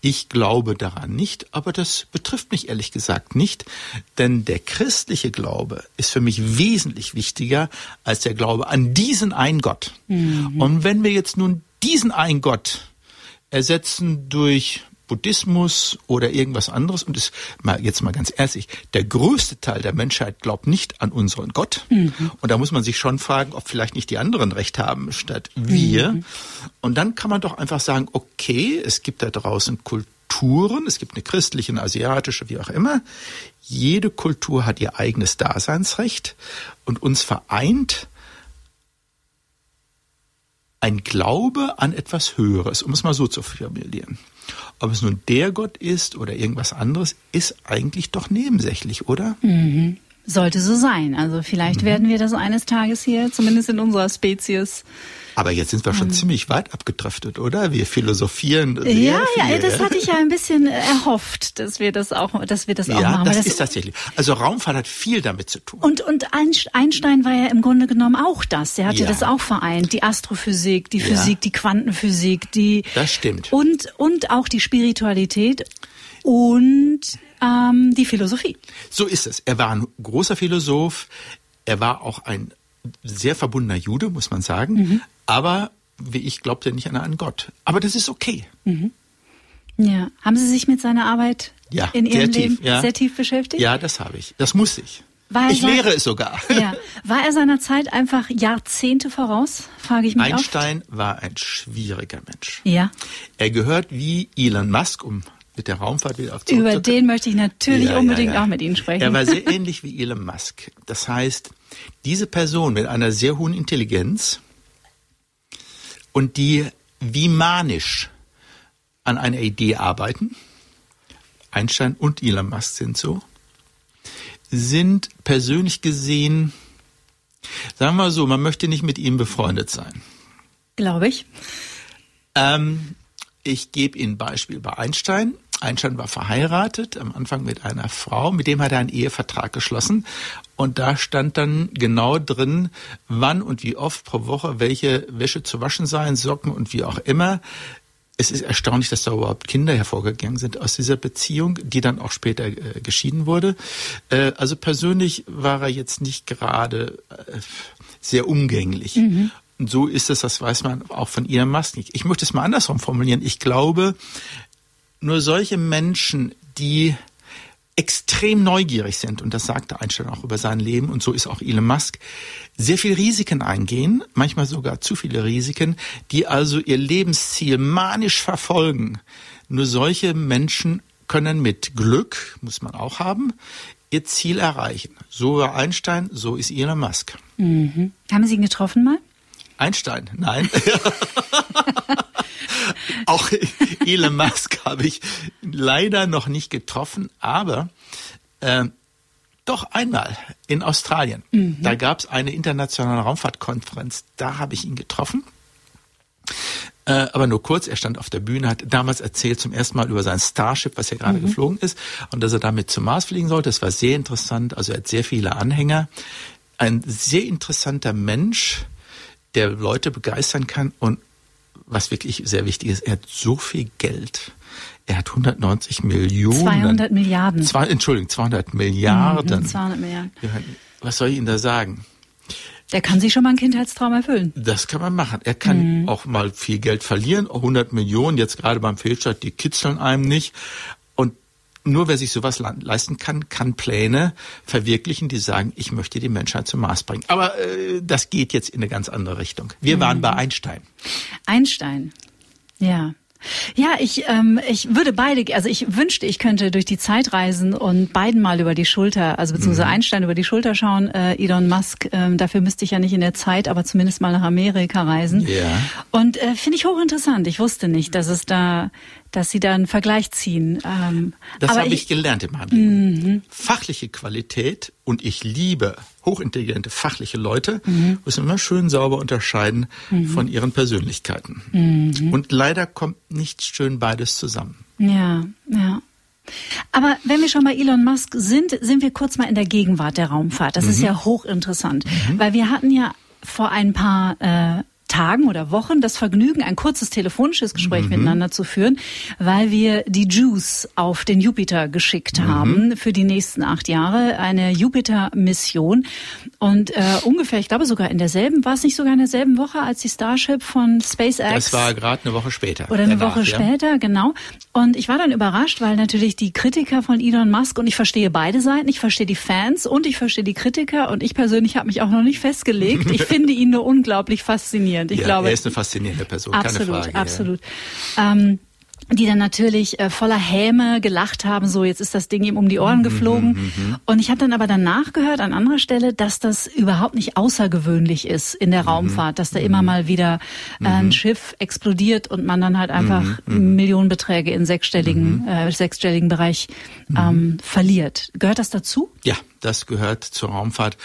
Ich glaube daran nicht, aber das betrifft mich ehrlich gesagt nicht, denn der christliche Glaube ist für mich wesentlich wichtiger als der Glaube an diesen einen Gott. Mhm. Und wenn wir jetzt nun diesen einen Gott ersetzen durch Buddhismus oder irgendwas anderes. Und ist mal jetzt mal ganz ehrlich, der größte Teil der Menschheit glaubt nicht an unseren Gott. Mhm. Und da muss man sich schon fragen, ob vielleicht nicht die anderen recht haben statt wir. Mhm. Und dann kann man doch einfach sagen, okay, es gibt da draußen Kulturen, es gibt eine christliche, eine asiatische, wie auch immer. Jede Kultur hat ihr eigenes Daseinsrecht und uns vereint ein Glaube an etwas Höheres, um es mal so zu formulieren. Ob es nun der Gott ist oder irgendwas anderes, ist eigentlich doch nebensächlich, oder? Mhm. Sollte so sein. Also vielleicht mhm. werden wir das eines Tages hier, zumindest in unserer Spezies, aber jetzt sind wir schon mhm. ziemlich weit abgedriftet, oder? Wir philosophieren. Sehr ja, viel. ja, das hatte ich ja ein bisschen erhofft, dass wir das auch, dass wir das ja, auch machen. Das, das ist tatsächlich. Also Raumfahrt hat viel damit zu tun. Und und Einstein war ja im Grunde genommen auch das. Der hatte ja. das auch vereint. Die Astrophysik, die Physik, ja. die Quantenphysik, die. Das stimmt. Und und auch die Spiritualität und ähm, die Philosophie. So ist es. Er war ein großer Philosoph. Er war auch ein sehr verbundener Jude, muss man sagen. Mhm. Aber wie ich glaubte nicht an einen Gott. Aber das ist okay. Mhm. Ja. Haben Sie sich mit seiner Arbeit ja, in Ihrem Leben tief, ja. sehr tief beschäftigt? Ja, das habe ich. Das muss ich. ich lehre es sogar. Ja. War er seiner Zeit einfach Jahrzehnte voraus, frage ich mich Einstein oft. war ein schwieriger Mensch. Ja. Er gehört wie Elon Musk, um mit der Raumfahrt wieder auf Über den möchte ich natürlich unbedingt auch mit Ihnen sprechen. Er war sehr ähnlich wie Elon Musk. Das heißt, diese Person mit einer sehr hohen Intelligenz und die wie manisch an einer Idee arbeiten, Einstein und Elon Musk sind so, sind persönlich gesehen, sagen wir so, man möchte nicht mit ihm befreundet sein. Glaube ich. Ähm, ich gebe Ihnen ein Beispiel bei Einstein. Einstein war verheiratet, am Anfang mit einer Frau, mit dem hat er einen Ehevertrag geschlossen. Und da stand dann genau drin, wann und wie oft pro Woche welche Wäsche zu waschen sein, Socken und wie auch immer. es ist erstaunlich, dass da überhaupt Kinder hervorgegangen sind aus dieser Beziehung, die dann auch später äh, geschieden wurde. Äh, also persönlich war er jetzt nicht gerade äh, sehr umgänglich. Mhm. Und so ist es, das weiß man auch von Elon Musk nicht. Ich möchte es mal andersrum formulieren. Ich glaube, nur solche Menschen, die extrem neugierig sind, und das sagte Einstein auch über sein Leben, und so ist auch Elon Musk, sehr viel Risiken eingehen, manchmal sogar zu viele Risiken, die also ihr Lebensziel manisch verfolgen. Nur solche Menschen können mit Glück, muss man auch haben, ihr Ziel erreichen. So war Einstein, so ist Elon Musk. Mhm. Haben Sie ihn getroffen mal? Einstein, nein. Auch Elon Musk habe ich leider noch nicht getroffen, aber äh, doch einmal in Australien. Mhm. Da gab es eine internationale Raumfahrtkonferenz. Da habe ich ihn getroffen. Äh, aber nur kurz, er stand auf der Bühne, hat damals erzählt zum ersten Mal über sein Starship, was ja gerade mhm. geflogen ist, und dass er damit zum Mars fliegen sollte. Das war sehr interessant. Also er hat sehr viele Anhänger. Ein sehr interessanter Mensch, der Leute begeistern kann und was wirklich sehr wichtig ist, er hat so viel Geld. Er hat 190 Millionen. 200 Milliarden. Zwei, Entschuldigung, 200 Milliarden. Mhm, 200 Milliarden. Was soll ich Ihnen da sagen? Der kann sich schon mal einen Kindheitstraum erfüllen. Das kann man machen. Er kann mhm. auch mal viel Geld verlieren. 100 Millionen, jetzt gerade beim Fehlstart, die kitzeln einem nicht nur wer sich sowas leisten kann, kann Pläne verwirklichen, die sagen, ich möchte die Menschheit zum Mars bringen. Aber äh, das geht jetzt in eine ganz andere Richtung. Wir mhm. waren bei Einstein. Einstein, ja. Ja, ich, ähm, ich würde beide, also ich wünschte, ich könnte durch die Zeit reisen und beiden mal über die Schulter, also beziehungsweise mhm. Einstein über die Schulter schauen, äh, Elon Musk. Ähm, dafür müsste ich ja nicht in der Zeit, aber zumindest mal nach Amerika reisen. Ja. Und äh, finde ich hochinteressant. Ich wusste nicht, dass es da dass sie da einen Vergleich ziehen. Ähm, das habe ich, ich, gelernt in meinem Leben. Mhm. Fachliche Qualität und ich liebe hochintelligente fachliche Leute, mhm. müssen immer schön sauber unterscheiden mhm. von ihren Persönlichkeiten. Mhm. Und leider kommt nicht schön beides zusammen. Ja, ja. Aber wenn wir schon bei Elon Musk sind, sind wir kurz mal in der Gegenwart der Raumfahrt. Das ist mhm. ja hochinteressant, mhm. weil wir hatten ja vor ein paar äh, Tagen oder Wochen das Vergnügen, ein kurzes telefonisches Gespräch mhm. miteinander zu führen, weil wir die Juice auf den Jupiter geschickt mhm. haben für die nächsten acht Jahre, eine Jupiter-Mission. Und äh, ungefähr, ich glaube sogar in derselben, war es nicht sogar in derselben Woche als die Starship von SpaceX? Das war gerade eine Woche später. Oder eine danach, Woche ja. später, genau. Und ich war dann überrascht, weil natürlich die Kritiker von Elon Musk, und ich verstehe beide Seiten, ich verstehe die Fans und ich verstehe die Kritiker und ich persönlich habe mich auch noch nicht festgelegt. Ich finde ihn nur unglaublich faszinierend faszinierend. Ich ja, glaube, er ist eine faszinierende Person, absolut, keine Frage. Absolut, ja. ähm, die dann natürlich äh, voller Häme gelacht haben, so jetzt ist das Ding ihm um die Ohren mhm, geflogen. Mhm, mhm, und ich habe dann aber danach gehört an anderer Stelle, dass das überhaupt nicht außergewöhnlich ist in der mhm, Raumfahrt, dass da immer mal wieder äh, ein Schiff explodiert und man dann halt einfach Millionenbeträge in sechsstelligen, äh, sechsstelligen Bereich ähm, verliert. Gehört das dazu? Ja, das gehört zur Raumfahrt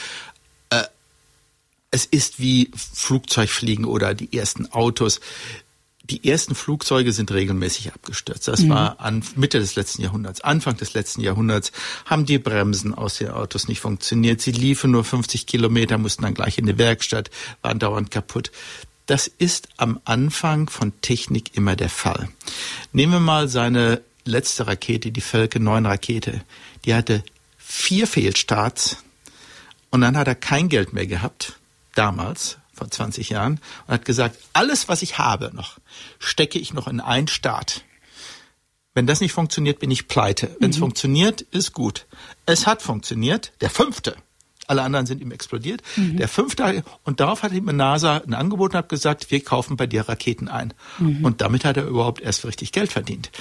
es ist wie Flugzeugfliegen oder die ersten Autos. Die ersten Flugzeuge sind regelmäßig abgestürzt. Das mhm. war an Mitte des letzten Jahrhunderts, Anfang des letzten Jahrhunderts haben die Bremsen aus den Autos nicht funktioniert. Sie liefen nur 50 Kilometer, mussten dann gleich in die Werkstatt, waren dauernd kaputt. Das ist am Anfang von Technik immer der Fall. Nehmen wir mal seine letzte Rakete, die Falcon 9 Rakete. Die hatte vier Fehlstarts und dann hat er kein Geld mehr gehabt damals, vor 20 Jahren, und hat gesagt, alles, was ich habe noch, stecke ich noch in einen Staat. Wenn das nicht funktioniert, bin ich pleite. Wenn es mhm. funktioniert, ist gut. Es hat funktioniert. Der fünfte. Alle anderen sind ihm explodiert. Mhm. Der fünfte, und darauf hat ihm NASA ein Angebot und hat gesagt, wir kaufen bei dir Raketen ein. Mhm. Und damit hat er überhaupt erst richtig Geld verdient.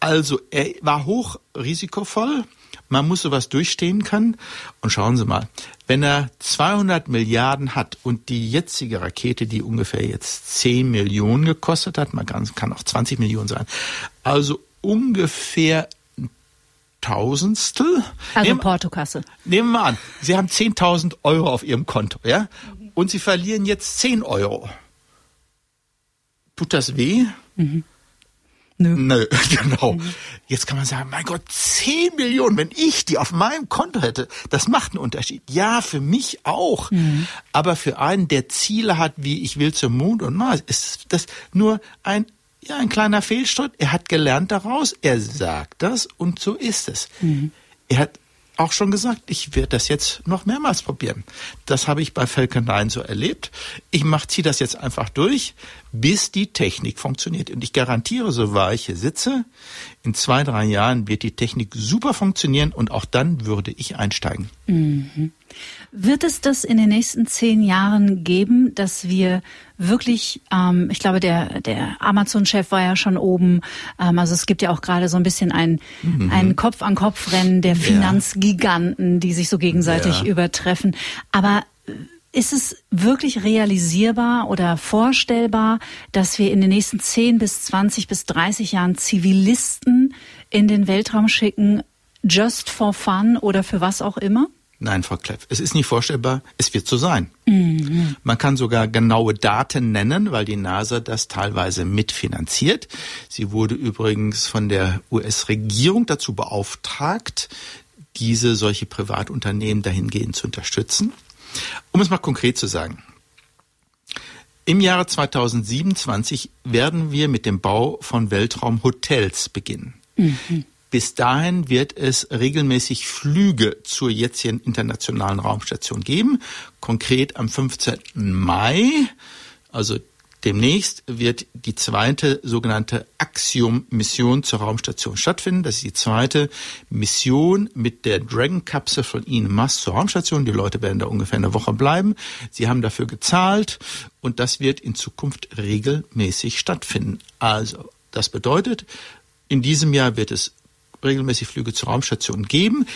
Also er war hoch risikovoll, man muss sowas durchstehen können. Und schauen Sie mal, wenn er 200 Milliarden hat und die jetzige Rakete, die ungefähr jetzt 10 Millionen gekostet hat, man kann, kann auch 20 Millionen sein, also ungefähr Tausendstel. Also nehmen, Portokasse. Nehmen wir an, Sie haben 10.000 Euro auf Ihrem Konto, ja? Und Sie verlieren jetzt 10 Euro. Tut das weh? Mhm. Nö. Nö, genau. Mhm. Jetzt kann man sagen, mein Gott, 10 Millionen, wenn ich die auf meinem Konto hätte, das macht einen Unterschied. Ja, für mich auch. Mhm. Aber für einen, der Ziele hat, wie ich will zum Mond und Mars, ist das nur ein ja, ein kleiner Fehlstart. Er hat gelernt daraus, er sagt das und so ist es. Mhm. Er hat auch schon gesagt, ich werde das jetzt noch mehrmals probieren. Das habe ich bei Falcon 9 so erlebt. Ich mach, ziehe das jetzt einfach durch, bis die Technik funktioniert. Und ich garantiere, so wahr ich hier sitze, in zwei, drei Jahren wird die Technik super funktionieren und auch dann würde ich einsteigen. Mhm. Wird es das in den nächsten zehn Jahren geben, dass wir wirklich, ähm, ich glaube, der, der Amazon-Chef war ja schon oben, ähm, also es gibt ja auch gerade so ein bisschen ein, mhm. ein Kopf-an-Kopf-Rennen der Finanzgiganten, die sich so gegenseitig ja. übertreffen. Aber ist es wirklich realisierbar oder vorstellbar, dass wir in den nächsten 10 bis 20 bis 30 Jahren Zivilisten in den Weltraum schicken, just for fun oder für was auch immer? Nein, Frau Kleff, es ist nicht vorstellbar, es wird so sein. Mhm. Man kann sogar genaue Daten nennen, weil die NASA das teilweise mitfinanziert. Sie wurde übrigens von der US-Regierung dazu beauftragt, diese solche Privatunternehmen dahingehend zu unterstützen. Um es mal konkret zu sagen. Im Jahre 2027 werden wir mit dem Bau von Weltraumhotels beginnen. Mhm. Bis dahin wird es regelmäßig Flüge zur jetzigen internationalen Raumstation geben. Konkret am 15. Mai, also demnächst, wird die zweite sogenannte Axiom-Mission zur Raumstation stattfinden. Das ist die zweite Mission mit der Dragon-Kapsel von Elon Musk zur Raumstation. Die Leute werden da ungefähr eine Woche bleiben. Sie haben dafür gezahlt und das wird in Zukunft regelmäßig stattfinden. Also, das bedeutet, in diesem Jahr wird es regelmäßig Flüge zur Raumstation geben.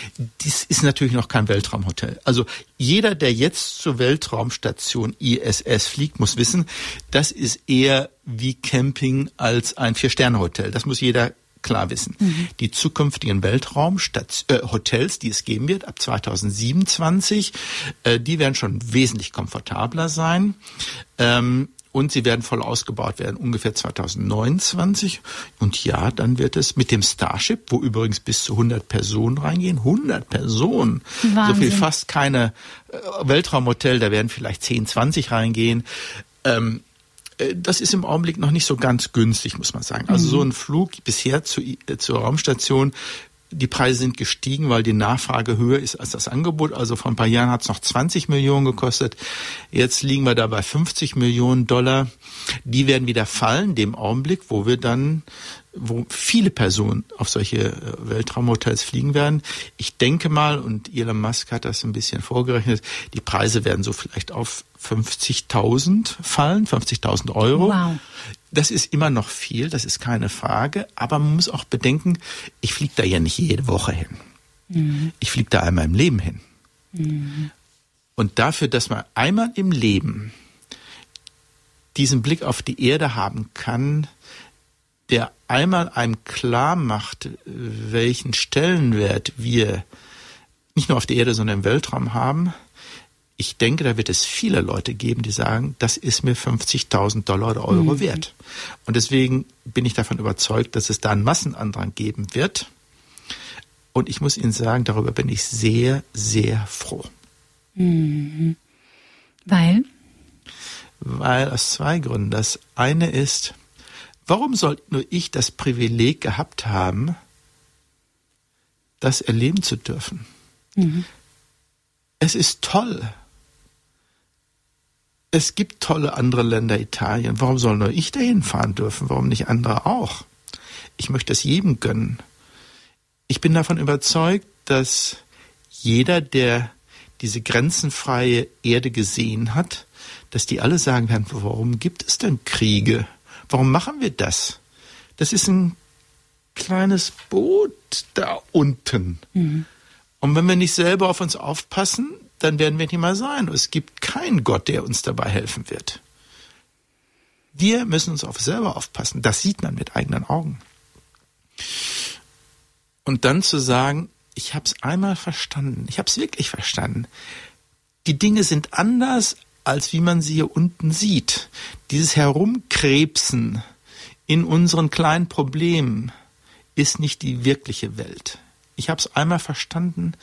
Dies ist natürlich noch kein Weltraumhotel. Also jeder, der jetzt zur Weltraumstation ISS fliegt, muss wissen, das ist eher wie Camping als ein Vier-Sterne-Hotel. Das muss jeder klar wissen. Mhm. Die zukünftigen Weltraumhotels, äh, die es geben wird ab 2027, äh, die werden schon wesentlich komfortabler sein. Ähm, und sie werden voll ausgebaut werden, ungefähr 2029. Und ja, dann wird es mit dem Starship, wo übrigens bis zu 100 Personen reingehen, 100 Personen, Wahnsinn. so viel fast keine äh, Weltraumhotel, da werden vielleicht 10, 20 reingehen. Ähm, äh, das ist im Augenblick noch nicht so ganz günstig, muss man sagen. Also mhm. so ein Flug bisher zu, äh, zur Raumstation die Preise sind gestiegen, weil die Nachfrage höher ist als das Angebot. Also vor ein paar Jahren hat es noch 20 Millionen gekostet. Jetzt liegen wir da bei 50 Millionen Dollar. Die werden wieder fallen, dem Augenblick, wo wir dann wo viele Personen auf solche äh, Weltraumhotels fliegen werden. Ich denke mal, und Elon Musk hat das ein bisschen vorgerechnet, die Preise werden so vielleicht auf 50.000 fallen, 50.000 Euro. Wow. Das ist immer noch viel, das ist keine Frage, aber man muss auch bedenken, ich fliege da ja nicht jede Woche hin. Mhm. Ich fliege da einmal im Leben hin. Mhm. Und dafür, dass man einmal im Leben diesen Blick auf die Erde haben kann, der einmal einem klar macht, welchen Stellenwert wir nicht nur auf der Erde, sondern im Weltraum haben, ich denke, da wird es viele Leute geben, die sagen, das ist mir 50.000 Dollar oder Euro mhm. wert. Und deswegen bin ich davon überzeugt, dass es da einen Massenandrang geben wird. Und ich muss Ihnen sagen, darüber bin ich sehr, sehr froh. Mhm. Weil? Weil aus zwei Gründen. Das eine ist, warum soll nur ich das Privileg gehabt haben, das erleben zu dürfen? Mhm. Es ist toll, es gibt tolle andere Länder, Italien. Warum soll nur ich dahin fahren dürfen? Warum nicht andere auch? Ich möchte es jedem gönnen. Ich bin davon überzeugt, dass jeder, der diese grenzenfreie Erde gesehen hat, dass die alle sagen werden, warum gibt es denn Kriege? Warum machen wir das? Das ist ein kleines Boot da unten. Mhm. Und wenn wir nicht selber auf uns aufpassen, dann werden wir nicht mal sein. Es gibt keinen Gott, der uns dabei helfen wird. Wir müssen uns auf selber aufpassen. Das sieht man mit eigenen Augen. Und dann zu sagen, ich habe es einmal verstanden, ich habe es wirklich verstanden. Die Dinge sind anders, als wie man sie hier unten sieht. Dieses Herumkrebsen in unseren kleinen Problemen ist nicht die wirkliche Welt. Ich habe es einmal verstanden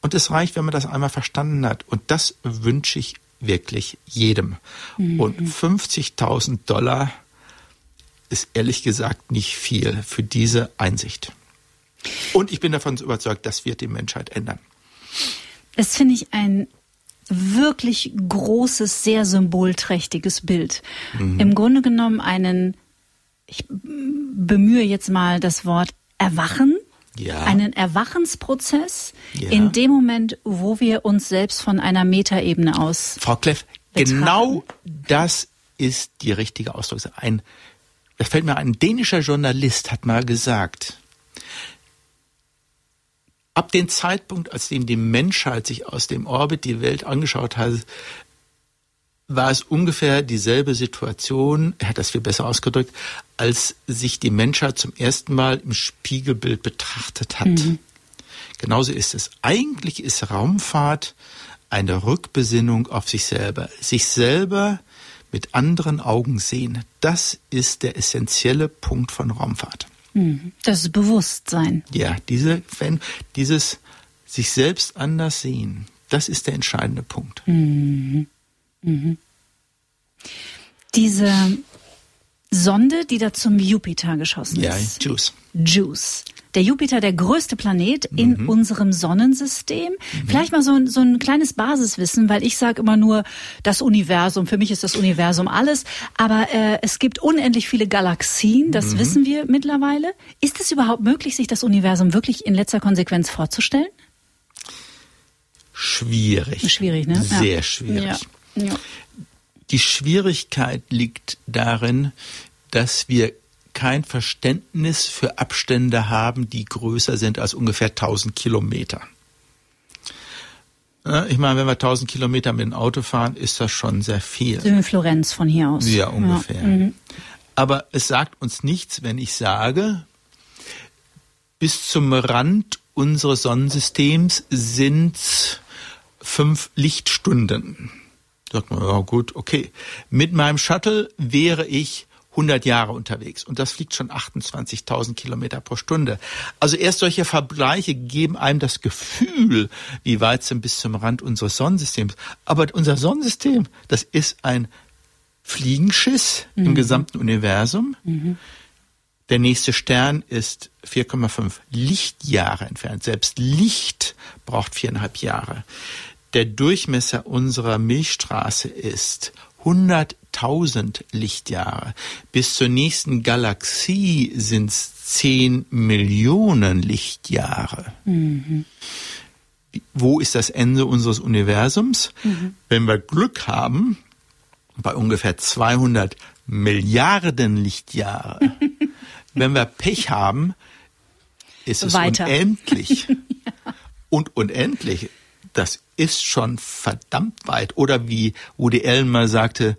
und es reicht, wenn man das einmal verstanden hat. Und das wünsche ich wirklich jedem. Mhm. Und 50.000 Dollar, ist ehrlich gesagt nicht viel für diese Einsicht. Und ich bin davon überzeugt, das wird die Menschheit ändern. Das finde ich ein wirklich großes, sehr symbolträchtiges Bild. Mhm. Im Grunde genommen einen, ich bemühe jetzt mal das Wort Erwachen, ja. einen Erwachensprozess ja. in dem Moment, wo wir uns selbst von einer Metaebene aus. Frau Kleff, betrachten. genau das ist die richtige Ausdruck. Ein, das fällt mir ein dänischer Journalist hat mal gesagt, ab dem Zeitpunkt, als dem die Menschheit sich aus dem Orbit die Welt angeschaut hat, war es ungefähr dieselbe Situation, er hat das viel besser ausgedrückt, als sich die Menschheit zum ersten Mal im Spiegelbild betrachtet hat. Mhm. Genauso ist es. Eigentlich ist Raumfahrt eine Rückbesinnung auf sich selber. Sich selber mit anderen Augen sehen. Das ist der essentielle Punkt von Raumfahrt. Mhm. Das Bewusstsein. Ja, diese, wenn, dieses sich selbst anders sehen, das ist der entscheidende Punkt. Mhm. Mhm. Diese Sonde, die da zum Jupiter geschossen ja, ist. Ja, Juice. Juice. Der Jupiter, der größte Planet in mhm. unserem Sonnensystem. Mhm. Vielleicht mal so ein, so ein kleines Basiswissen, weil ich sage immer nur das Universum. Für mich ist das Universum alles. Aber äh, es gibt unendlich viele Galaxien, das mhm. wissen wir mittlerweile. Ist es überhaupt möglich, sich das Universum wirklich in letzter Konsequenz vorzustellen? Schwierig. Schwierig, ne? Sehr ja. schwierig. Ja. Ja. Die Schwierigkeit liegt darin, dass wir kein Verständnis für Abstände haben, die größer sind als ungefähr 1000 Kilometer. Ich meine, wenn wir 1000 Kilometer mit dem Auto fahren, ist das schon sehr viel. in Florenz von hier aus. Ja, ungefähr. Ja. Mhm. Aber es sagt uns nichts, wenn ich sage, bis zum Rand unseres Sonnensystems sind fünf Lichtstunden. Sagt man, ja gut, okay. Mit meinem Shuttle wäre ich 100 Jahre unterwegs und das fliegt schon 28.000 Kilometer pro Stunde. Also erst solche Vergleiche geben einem das Gefühl, wie weit sind bis zum Rand unseres Sonnensystems. Aber unser Sonnensystem, das ist ein Fliegenschiss mhm. im gesamten Universum. Mhm. Der nächste Stern ist 4,5 Lichtjahre entfernt. Selbst Licht braucht viereinhalb Jahre. Der Durchmesser unserer Milchstraße ist 100.000 Lichtjahre. Bis zur nächsten Galaxie sind es 10 Millionen Lichtjahre. Mhm. Wo ist das Ende unseres Universums? Mhm. Wenn wir Glück haben, bei ungefähr 200 Milliarden Lichtjahre. Wenn wir Pech haben, ist es Weiter. unendlich. ja. Und unendlich das ist schon verdammt weit. Oder wie Woody Allen mal sagte,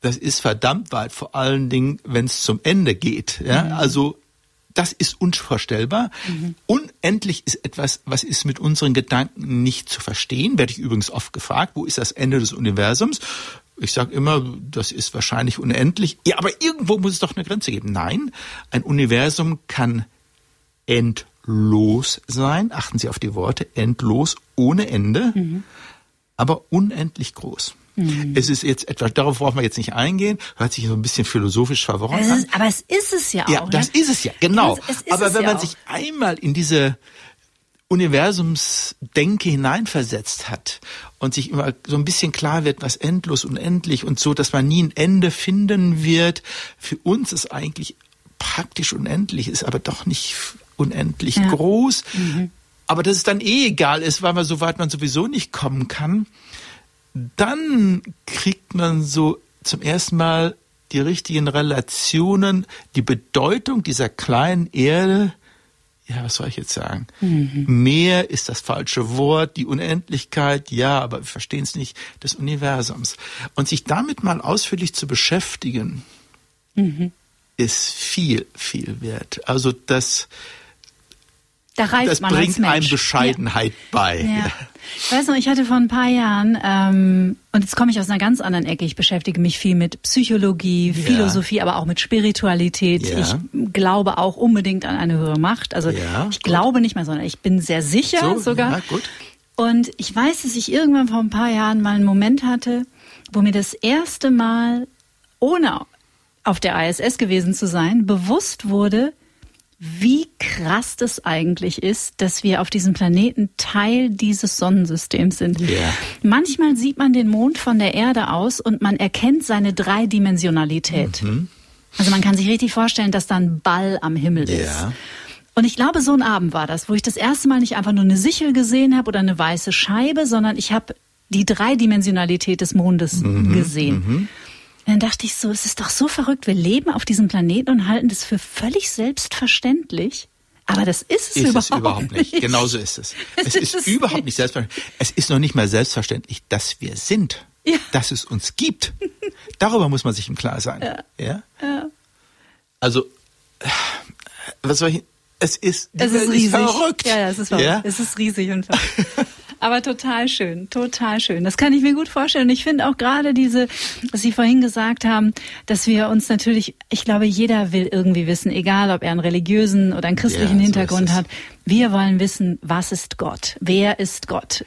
das ist verdammt weit, vor allen Dingen, wenn es zum Ende geht. Ja? Mhm. Also das ist unvorstellbar. Mhm. Unendlich ist etwas, was ist mit unseren Gedanken nicht zu verstehen. Werde ich übrigens oft gefragt, wo ist das Ende des Universums? Ich sage immer, das ist wahrscheinlich unendlich. Ja, aber irgendwo muss es doch eine Grenze geben. Nein, ein Universum kann end endlos sein. Achten Sie auf die Worte, endlos, ohne Ende, mhm. aber unendlich groß. Mhm. Es ist jetzt etwas, darauf brauchen wir jetzt nicht eingehen, hört sich so ein bisschen philosophisch verworren an. aber es ist es ja auch. Ja, das ne? ist es ja, genau. Es, es aber wenn ja man auch. sich einmal in diese Universumsdenke hineinversetzt hat und sich immer so ein bisschen klar wird, was endlos, unendlich und so, dass man nie ein Ende finden wird. Für uns ist eigentlich praktisch unendlich, ist aber doch nicht unendlich ja. groß. Mhm. Aber dass es dann eh egal ist, weil man so weit man sowieso nicht kommen kann, dann kriegt man so zum ersten Mal die richtigen Relationen, die Bedeutung dieser kleinen Erde, ja, was soll ich jetzt sagen? Mhm. Mehr ist das falsche Wort, die Unendlichkeit, ja, aber wir verstehen es nicht, des Universums. Und sich damit mal ausführlich zu beschäftigen, mhm. ist viel, viel wert. Also das, da reift das man bringt einem Bescheidenheit ja. bei. Ja. Ich weiß noch, ich hatte vor ein paar Jahren, ähm, und jetzt komme ich aus einer ganz anderen Ecke, ich beschäftige mich viel mit Psychologie, ja. Philosophie, aber auch mit Spiritualität. Ich glaube auch unbedingt an eine höhere Macht. Also ich gut. glaube nicht mehr, sondern ich bin sehr sicher so, sogar. Und ich weiß, dass ich irgendwann vor ein paar Jahren mal einen Moment hatte, wo mir das erste Mal ohne auf der ISS gewesen zu sein, bewusst wurde, wie krass das eigentlich ist, dass wir auf diesem Planeten Teil dieses Sonnensystems sind. Ja. Manchmal sieht man den Mond von der Erde aus und man erkennt seine Dreidimensionalität. Mhm. Also man kann sich richtig vorstellen, dass da ein Ball am Himmel ist. Ja. Und ich glaube, so ein Abend war das, wo ich das erste Mal nicht einfach nur eine Sichel gesehen habe oder eine weiße Scheibe, sondern ich habe die Dreidimensionalität des Mondes Mhm. gesehen. Dann dachte ich so, es ist doch so verrückt. Wir leben auf diesem Planeten und halten das für völlig selbstverständlich. Aber das ist es Ist überhaupt, es überhaupt nicht. Genauso ist es. Es ist es überhaupt nicht selbstverständlich. Es ist noch nicht mal selbstverständlich, dass wir sind. Ja. Dass es uns gibt. Darüber muss man sich im Klaren sein. Ja. Also, äh, was soll ich, es ist, Es ist riesig. verrückt. Ja, ja, es ist verrückt. Ja? Es ist riesig und verrückt. Aber total schön, total schön. Das kann ich mir gut vorstellen. Und ich finde auch gerade diese, was Sie vorhin gesagt haben, dass wir uns natürlich, ich glaube, jeder will irgendwie wissen, egal ob er einen religiösen oder einen christlichen Ja, Hintergrund hat. Wir wollen wissen, was ist Gott? Wer ist Gott?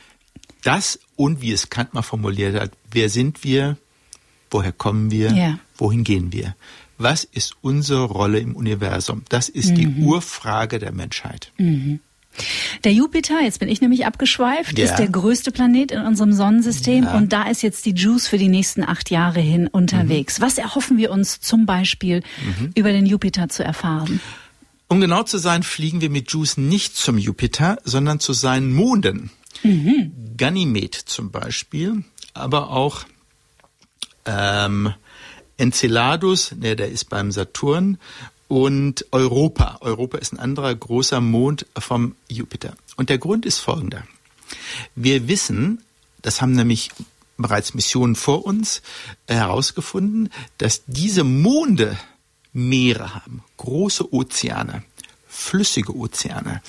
Das und wie es Kant mal formuliert hat, wer sind wir, woher kommen wir, Ja. wohin gehen wir? Was ist unsere Rolle im Universum? Das ist die Mhm. Urfrage der Menschheit. Der Jupiter, jetzt bin ich nämlich abgeschweift, Ja. ist der größte Planet in unserem Sonnensystem Ja. und da ist jetzt die Juice für die nächsten acht Jahre hin Mhm. unterwegs. Was erhoffen wir uns zum Beispiel über den Jupiter zu erfahren? Um genau zu sein, fliegen wir mit Juice nicht zum Jupiter, sondern zu seinen Monden. Ganymed zum Beispiel, aber auch ähm, Enceladus, ne, der ist beim Saturn, und Europa. Europa ist ein anderer großer Mond vom Jupiter. Und der Grund ist folgender. Wir wissen, das haben nämlich bereits Missionen vor uns äh, herausgefunden, dass diese Monde Meere haben, große Ozeane, flüssige Ozeane.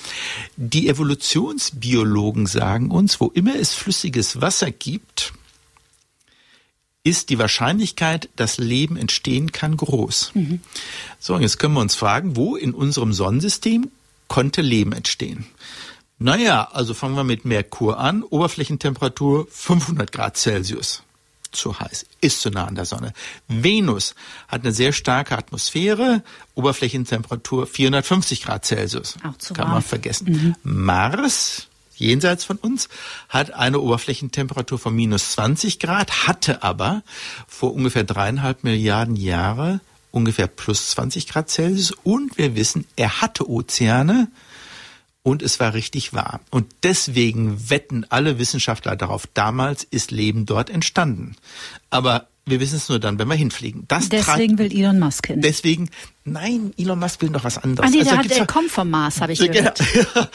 Die Evolutionsbiologen sagen uns, wo immer es flüssiges Wasser gibt, ist die Wahrscheinlichkeit, dass Leben entstehen kann, groß. So, und jetzt können wir uns fragen, wo in unserem Sonnensystem konnte Leben entstehen? Naja, also fangen wir mit Merkur an, Oberflächentemperatur 500 Grad Celsius. Zu heiß, ist zu nah an der Sonne. Venus hat eine sehr starke Atmosphäre, Oberflächentemperatur 450 Grad Celsius. Auch zu Kann warm. man vergessen. Mars, jenseits von uns, hat eine Oberflächentemperatur von minus 20 Grad, hatte aber vor ungefähr dreieinhalb Milliarden Jahre ungefähr plus 20 Grad Celsius und wir wissen, er hatte Ozeane und es war richtig warm. Und deswegen wetten alle Wissenschaftler darauf, damals ist Leben dort entstanden. Aber wir wissen es nur dann, wenn wir hinfliegen. Das Deswegen will Elon Musk hin. deswegen, nein, Elon Musk will noch was anderes. Ah nee, Also der, hat, der ja- kommt vom Mars, habe ich Genau. gehört.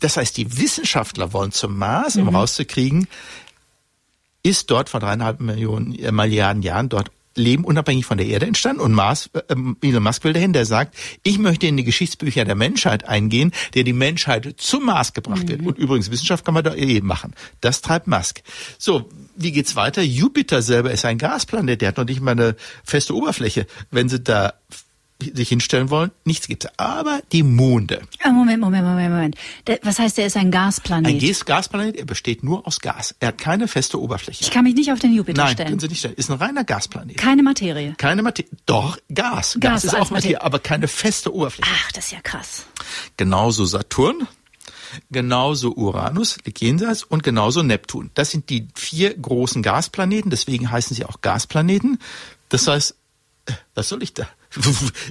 Das heißt, die Wissenschaftler wollen zum Mars, Mhm. um rauszukriegen, ist dort vor dreieinhalb Millionen äh, Milliarden Jahren dort Leben unabhängig von der Erde entstanden und Mars, äh, Elon Musk will dahin, der sagt, ich möchte in die Geschichtsbücher der Menschheit eingehen, der die Menschheit zum Mars gebracht Mhm. wird. Und übrigens, Wissenschaft kann man da eh machen. Das treibt Musk. So, wie geht's weiter? Jupiter selber ist ein Gasplanet, der hat noch nicht mal eine feste Oberfläche. Wenn sie da sich hinstellen wollen, nichts gibt's. Aber die Monde. Ah, Moment, Moment, Moment, Moment. Was heißt, der ist ein Gasplanet? Ein Gas- Gasplanet, er besteht nur aus Gas. Er hat keine feste Oberfläche. ich kann mich nicht auf den Jupiter Nein, stellen. können Sie nicht stellen. Ist ein reiner Gasplanet. Keine Materie. Keine Materie. Doch, Gas. Gas, Gas ist auch Materie, Materie. aber keine feste Oberfläche. Ach, das ist ja krass. Genauso Saturn, genauso Uranus, liegt jenseits, und genauso Neptun. Das sind die vier großen Gasplaneten, deswegen heißen sie auch Gasplaneten. Das heißt, äh, was soll ich da?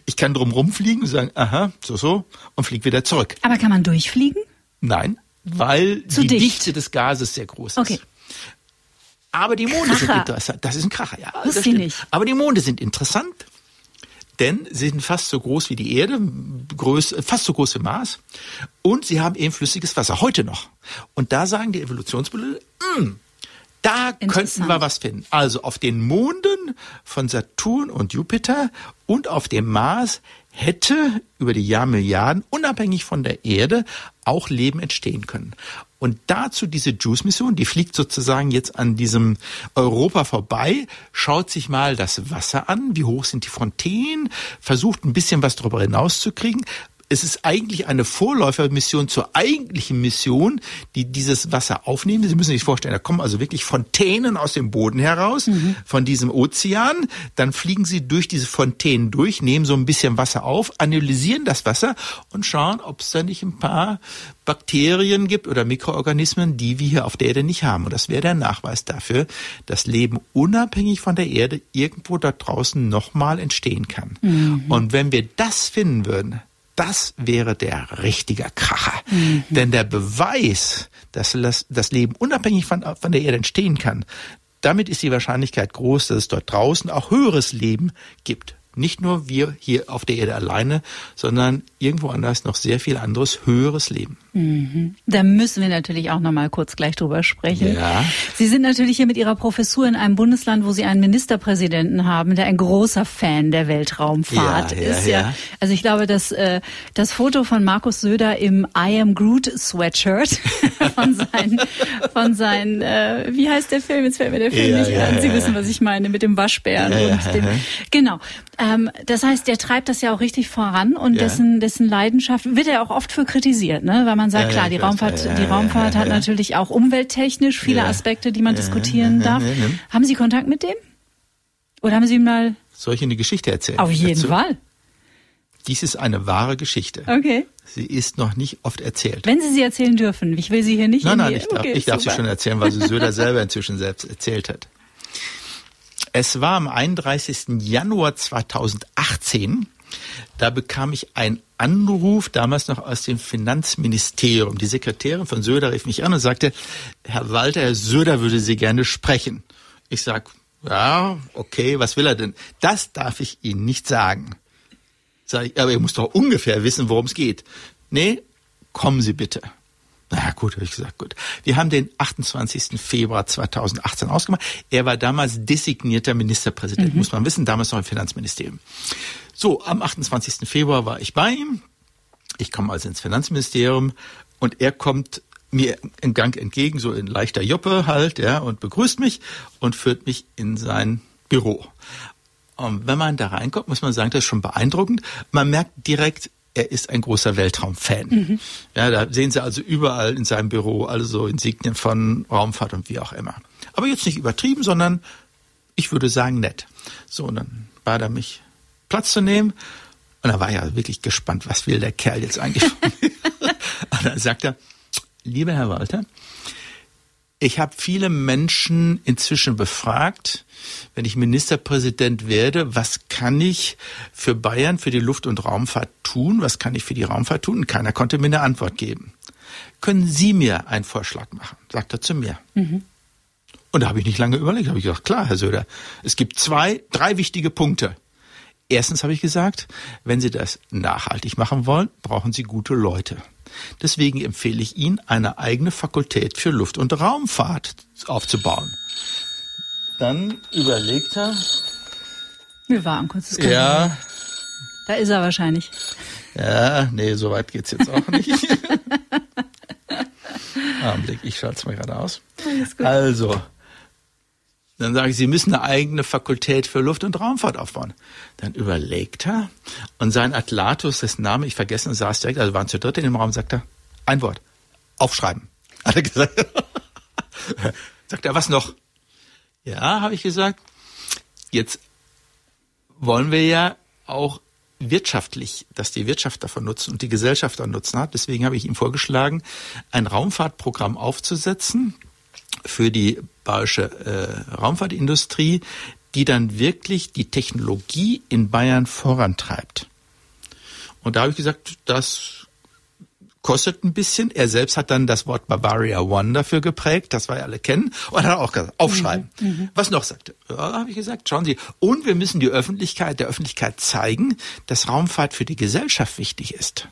Ich kann drum rumfliegen und sagen, aha, so, so, und flieg wieder zurück. Aber kann man durchfliegen? Nein, weil Zu die dicht. Dichte des Gases sehr groß ist. Okay. Aber die Monde sind Kracher. interessant. Das ist ein Kracher, ja. Wusste das stimmt. nicht. Aber die Monde sind interessant, denn sie sind fast so groß wie die Erde, groß, fast so groß wie Mars. Und sie haben eben flüssiges Wasser, heute noch. Und da sagen die Evolutionsbiologen, "Hm, da könnten wir was finden. Also auf den Monden von Saturn und Jupiter und auf dem Mars hätte über die Jahrmilliarden, unabhängig von der Erde, auch Leben entstehen können. Und dazu diese JUICE-Mission, die fliegt sozusagen jetzt an diesem Europa vorbei, schaut sich mal das Wasser an, wie hoch sind die Fontänen, versucht ein bisschen was darüber hinauszukriegen, es ist eigentlich eine Vorläufermission zur eigentlichen Mission, die dieses Wasser aufnehmen. Sie müssen sich vorstellen, da kommen also wirklich Fontänen aus dem Boden heraus, mhm. von diesem Ozean. Dann fliegen sie durch diese Fontänen durch, nehmen so ein bisschen Wasser auf, analysieren das Wasser und schauen, ob es da nicht ein paar Bakterien gibt oder Mikroorganismen, die wir hier auf der Erde nicht haben. Und das wäre der Nachweis dafür, dass Leben unabhängig von der Erde irgendwo da draußen nochmal entstehen kann. Mhm. Und wenn wir das finden würden, das wäre der richtige Kracher. Mhm. Denn der Beweis, dass das Leben unabhängig von, von der Erde entstehen kann, damit ist die Wahrscheinlichkeit groß, dass es dort draußen auch höheres Leben gibt. Nicht nur wir hier auf der Erde alleine, sondern irgendwo anders noch sehr viel anderes höheres Leben. Mhm. Da müssen wir natürlich auch noch mal kurz gleich drüber sprechen. Ja. Sie sind natürlich hier mit Ihrer Professur in einem Bundesland, wo Sie einen Ministerpräsidenten haben, der ein großer Fan der Weltraumfahrt ja, ist. Ja, ja, also ich glaube, dass äh, das Foto von Markus Söder im I Am Groot Sweatshirt von seinen, von seinen, äh, wie heißt der Film? Jetzt fällt mir der Film nicht an. Sie wissen, was ich meine mit dem Waschbären und dem. Genau. Ähm, das heißt, der treibt das ja auch richtig voran und dessen, dessen Leidenschaft wird er auch oft für kritisiert, ne? Weil man man sagt, ja, klar, die Raumfahrt, die Raumfahrt hat natürlich auch umwelttechnisch viele Aspekte, die man diskutieren darf. Haben Sie Kontakt mit dem? Oder haben Sie ihm mal... Soll ich Ihnen eine Geschichte erzählen? Auf jeden dazu? Fall. Dies ist eine wahre Geschichte. Okay. Sie ist noch nicht oft erzählt. Wenn Sie sie erzählen dürfen. Ich will sie hier nicht Nein, nein, ich darf, okay, ich darf sie schon erzählen, weil sie Söder selber inzwischen selbst erzählt hat. Es war am 31. Januar 2018 da bekam ich einen Anruf, damals noch aus dem Finanzministerium. Die Sekretärin von Söder rief mich an und sagte, Herr Walter, Herr Söder würde Sie gerne sprechen. Ich sag, ja, okay, was will er denn? Das darf ich Ihnen nicht sagen. Sag ich, aber ihr müsst doch ungefähr wissen, worum es geht. Nee, kommen Sie bitte. Na gut, habe ich gesagt, gut. Wir haben den 28. Februar 2018 ausgemacht. Er war damals designierter Ministerpräsident, mhm. muss man wissen, damals noch im Finanzministerium. So, am 28. Februar war ich bei ihm. Ich komme also ins Finanzministerium und er kommt mir im Gang entgegen, so in leichter Joppe halt, ja, und begrüßt mich und führt mich in sein Büro. Und wenn man da reinkommt, muss man sagen, das ist schon beeindruckend. Man merkt direkt, er ist ein großer Weltraumfan. Mhm. Ja, da sehen Sie also überall in seinem Büro also Insignien von Raumfahrt und wie auch immer. Aber jetzt nicht übertrieben, sondern ich würde sagen nett. So, und dann bat er mich Platz zu nehmen. Und da war ja wirklich gespannt, was will der Kerl jetzt eigentlich von mir? Und dann sagt er, lieber Herr Walter, ich habe viele Menschen inzwischen befragt, wenn ich Ministerpräsident werde, was kann ich für Bayern, für die Luft- und Raumfahrt tun? Was kann ich für die Raumfahrt tun? Und keiner konnte mir eine Antwort geben. Können Sie mir einen Vorschlag machen? Sagt er zu mir. Mhm. Und da habe ich nicht lange überlegt. habe ich gesagt, klar, Herr Söder, es gibt zwei, drei wichtige Punkte. Erstens habe ich gesagt, wenn Sie das nachhaltig machen wollen, brauchen Sie gute Leute. Deswegen empfehle ich Ihnen, eine eigene Fakultät für Luft- und Raumfahrt aufzubauen. Dann überlegt er. Wir waren kurz. Das ja. Da ist er wahrscheinlich. Ja, nee, so weit geht's jetzt auch nicht. Augenblick, ich schalte es mal gerade aus. Also, dann sage ich, Sie müssen eine eigene Fakultät für Luft- und Raumfahrt aufbauen. Dann überlegt er und sein Atlatus, dessen Name ich vergessen saß direkt, also waren zu dritt in dem Raum, sagt er, ein Wort, aufschreiben. Hat er gesagt. sagt er, was noch? Ja, habe ich gesagt, jetzt wollen wir ja auch wirtschaftlich, dass die Wirtschaft davon nutzen und die Gesellschaft davon nutzen hat. Deswegen habe ich ihm vorgeschlagen, ein Raumfahrtprogramm aufzusetzen, für die bayerische äh, Raumfahrtindustrie, die dann wirklich die Technologie in Bayern vorantreibt. Und da habe ich gesagt, das kostet ein bisschen. Er selbst hat dann das Wort Bavaria One dafür geprägt, das wir alle kennen, und hat auch gesagt, aufschreiben. Mhm, mhm. Was noch sagte? Ja, habe ich gesagt, schauen Sie. Und wir müssen die Öffentlichkeit, der Öffentlichkeit zeigen, dass Raumfahrt für die Gesellschaft wichtig ist.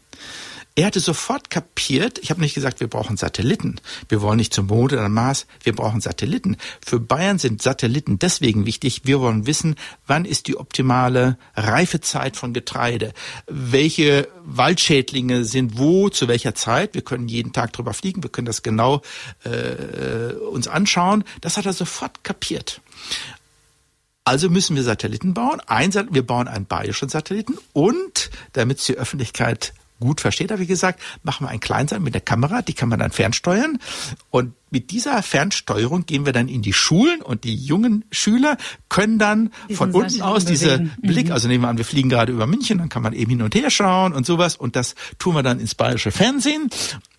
Er hatte sofort kapiert, ich habe nicht gesagt, wir brauchen Satelliten. Wir wollen nicht zum Mond oder Mars, wir brauchen Satelliten. Für Bayern sind Satelliten deswegen wichtig, wir wollen wissen, wann ist die optimale Reifezeit von Getreide, welche Waldschädlinge sind wo, zu welcher Zeit. Wir können jeden Tag drüber fliegen, wir können das genau äh, uns anschauen. Das hat er sofort kapiert. Also müssen wir Satelliten bauen. Ein, wir bauen einen bayerischen Satelliten und damit es die Öffentlichkeit gut versteht, habe ich gesagt, machen wir ein Kleinsein mit der Kamera, die kann man dann fernsteuern. Und mit dieser Fernsteuerung gehen wir dann in die Schulen und die jungen Schüler können dann Diesen von unten aus diese mhm. Blick, also nehmen wir an, wir fliegen gerade über München, dann kann man eben hin und her schauen und sowas und das tun wir dann ins bayerische Fernsehen.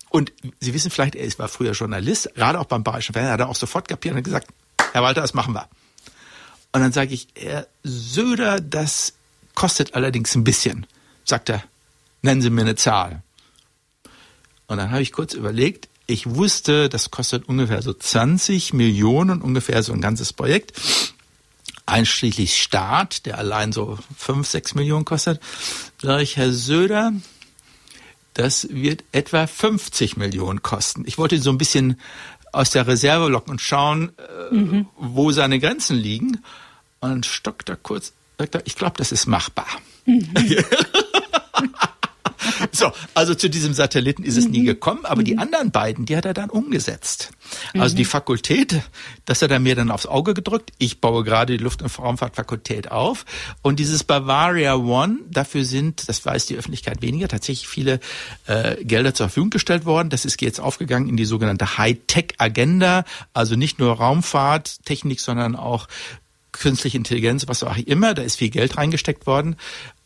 Und Sie wissen vielleicht, er war früher Journalist, gerade auch beim bayerischen Fernsehen, hat er auch sofort kapiert und gesagt, Herr Walter, das machen wir. Und dann sage ich, Herr Söder, das kostet allerdings ein bisschen. Sagt er, nennen Sie mir eine Zahl. Und dann habe ich kurz überlegt, ich wusste, das kostet ungefähr so 20 Millionen, ungefähr so ein ganzes Projekt, einschließlich Staat, der allein so 5, 6 Millionen kostet. Sag ich, Herr Söder, das wird etwa 50 Millionen kosten. Ich wollte so ein bisschen aus der Reserve locken und schauen, äh, mhm. wo seine Grenzen liegen. Und dann stockt er kurz, sagt er, ich glaube, das ist machbar. Mhm. So, also zu diesem Satelliten ist es mhm. nie gekommen, aber mhm. die anderen beiden, die hat er dann umgesetzt. Also mhm. die Fakultät, das hat er mir dann aufs Auge gedrückt. Ich baue gerade die Luft- und Raumfahrtfakultät auf. Und dieses Bavaria One, dafür sind, das weiß die Öffentlichkeit weniger, tatsächlich viele äh, Gelder zur Verfügung gestellt worden. Das ist jetzt aufgegangen in die sogenannte High-Tech-Agenda, also nicht nur Raumfahrttechnik, sondern auch künstliche Intelligenz, was auch immer. Da ist viel Geld reingesteckt worden.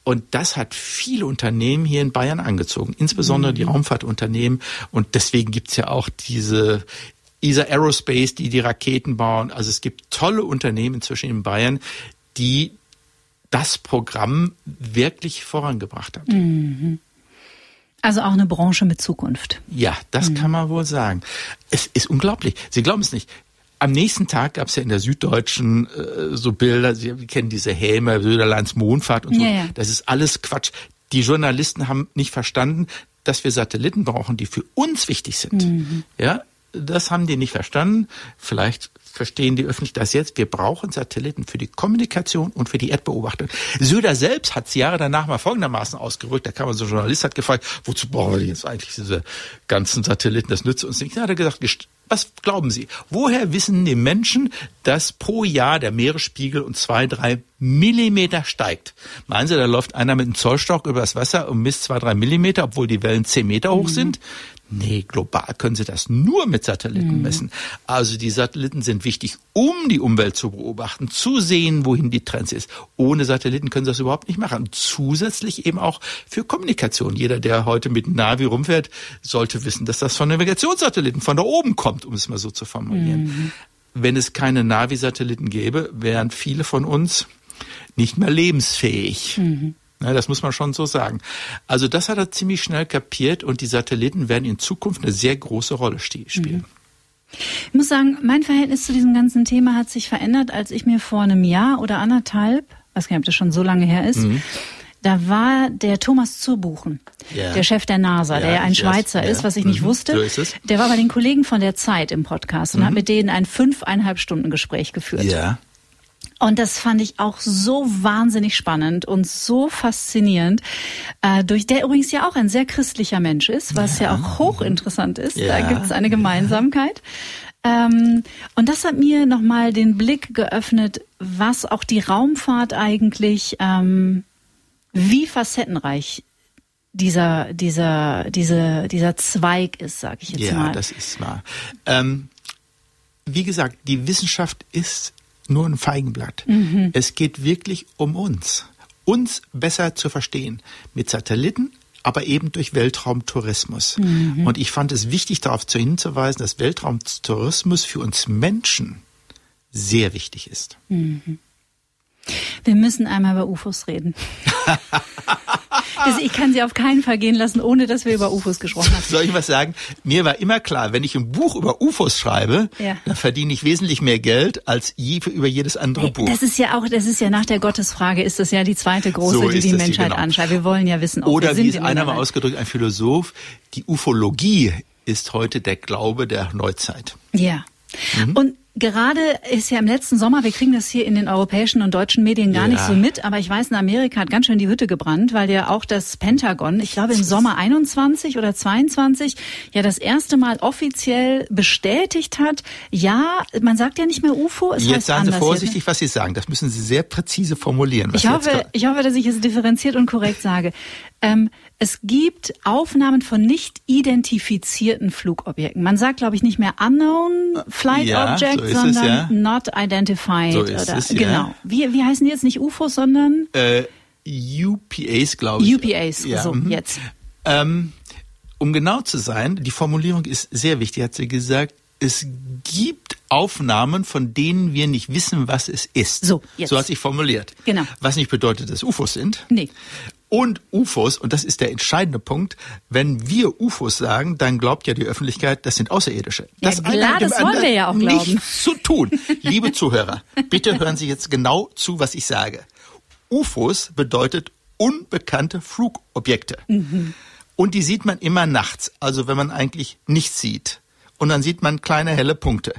Und das hat viele Unternehmen hier in Bayern angezogen, insbesondere mhm. die Raumfahrtunternehmen. Und deswegen gibt's ja auch diese ESA Aerospace, die die Raketen bauen. Also es gibt tolle Unternehmen inzwischen in Bayern, die das Programm wirklich vorangebracht haben. Mhm. Also auch eine Branche mit Zukunft. Ja, das mhm. kann man wohl sagen. Es ist unglaublich. Sie glauben es nicht am nächsten Tag gab es ja in der Süddeutschen äh, so Bilder, Sie kennen diese Häme, Söderlands Mondfahrt und so. Ja, ja. Das ist alles Quatsch. Die Journalisten haben nicht verstanden, dass wir Satelliten brauchen, die für uns wichtig sind. Mhm. Ja, das haben die nicht verstanden. Vielleicht verstehen die öffentlich das jetzt. Wir brauchen Satelliten für die Kommunikation und für die Erdbeobachtung. Söder selbst hat es Jahre danach mal folgendermaßen ausgerückt. Da kam so ein Journalist, hat gefragt, wozu brauchen wir jetzt eigentlich diese ganzen Satelliten? Das nützt uns nicht. Da hat er gesagt, was glauben Sie? Woher wissen die Menschen, dass pro Jahr der Meeresspiegel um zwei, drei Millimeter steigt? Meinen Sie, da läuft einer mit einem Zollstock über das Wasser und misst zwei, drei Millimeter, obwohl die Wellen zehn Meter hoch mhm. sind? Nee, global können Sie das nur mit Satelliten mhm. messen. Also die Satelliten sind wichtig, um die Umwelt zu beobachten, zu sehen, wohin die Trends ist. Ohne Satelliten können Sie das überhaupt nicht machen. Zusätzlich eben auch für Kommunikation. Jeder, der heute mit Navi rumfährt, sollte wissen, dass das von Navigationssatelliten von da oben kommt, um es mal so zu formulieren. Mhm. Wenn es keine Navi-Satelliten gäbe, wären viele von uns nicht mehr lebensfähig. Mhm. Ja, das muss man schon so sagen. Also das hat er ziemlich schnell kapiert und die Satelliten werden in Zukunft eine sehr große Rolle spielen. Mhm. Ich muss sagen, mein Verhältnis zu diesem ganzen Thema hat sich verändert, als ich mir vor einem Jahr oder anderthalb, weiß gar nicht, ob das schon so lange her ist, mhm. da war der Thomas Zurbuchen, ja. der Chef der NASA, ja, der ja ein Schweizer ist, was ich nicht mhm. wusste. So. Der war bei den Kollegen von der Zeit im Podcast und mhm. hat mit denen ein fünfeinhalb Stunden Gespräch geführt. Ja. Und das fand ich auch so wahnsinnig spannend und so faszinierend, äh, durch der übrigens ja auch ein sehr christlicher Mensch ist, was ja, ja auch hochinteressant ist. Ja. Da gibt es eine Gemeinsamkeit. Ähm, und das hat mir nochmal den Blick geöffnet, was auch die Raumfahrt eigentlich, ähm, wie facettenreich dieser, dieser, dieser, dieser Zweig ist, sag ich jetzt ja, mal. Ja, das ist wahr. Ähm, wie gesagt, die Wissenschaft ist nur ein Feigenblatt. Mhm. Es geht wirklich um uns. Uns besser zu verstehen. Mit Satelliten, aber eben durch Weltraumtourismus. Mhm. Und ich fand es wichtig, darauf hinzuweisen, dass Weltraumtourismus für uns Menschen sehr wichtig ist. Mhm. Wir müssen einmal über UFOs reden. Also ich kann sie auf keinen Fall gehen lassen, ohne dass wir über UFOs gesprochen haben. Soll ich was sagen? Mir war immer klar, wenn ich ein Buch über UFOs schreibe, ja. dann verdiene ich wesentlich mehr Geld als je über jedes andere Buch. Das ist ja auch, das ist ja nach der Gottesfrage, ist das ja die zweite große, so die die Menschheit genau. anschaut. Wir wollen ja wissen, ob Oder wie es einer mal ausgedrückt, ein Philosoph, die Ufologie ist heute der Glaube der Neuzeit. Ja. Mhm. Und Gerade ist ja im letzten Sommer, wir kriegen das hier in den europäischen und deutschen Medien gar ja. nicht so mit, aber ich weiß, in Amerika hat ganz schön die Hütte gebrannt, weil ja auch das Pentagon, ich glaube im Sommer 21 oder 22, ja das erste Mal offiziell bestätigt hat, ja, man sagt ja nicht mehr UFO, es Jetzt seien Sie vorsichtig, jetzt. was Sie sagen. Das müssen Sie sehr präzise formulieren. ich hoffe, ich hoffe, dass ich es differenziert und korrekt sage. Ähm, es gibt Aufnahmen von nicht identifizierten Flugobjekten. Man sagt, glaube ich, nicht mehr unknown flight Ja, object, so ist es, sondern ja. not identified. So ist oder, es, ja. Genau. Wie, wie heißen die jetzt? Nicht UFOs, sondern Äh, UPAs, glaube ich. UPAs. Ja, so, mhm. jetzt. Ähm, um genau zu sein, die Formulierung ist sehr wichtig, hat sie gesagt. Es gibt Aufnahmen, von denen wir nicht wissen, was es ist. So, jetzt. So hat sich formuliert. Genau. Was nicht bedeutet, dass UFOs sind. Nee. Und UFOs, und das ist der entscheidende Punkt, wenn wir UFOs sagen, dann glaubt ja die Öffentlichkeit, das sind Außerirdische. Ja, das klar, das wollen wir ja auch anderen glauben. Nichts zu tun. Liebe Zuhörer, bitte hören Sie jetzt genau zu, was ich sage. UFOs bedeutet unbekannte Flugobjekte. Mhm. Und die sieht man immer nachts, also wenn man eigentlich nichts sieht. Und dann sieht man kleine helle Punkte.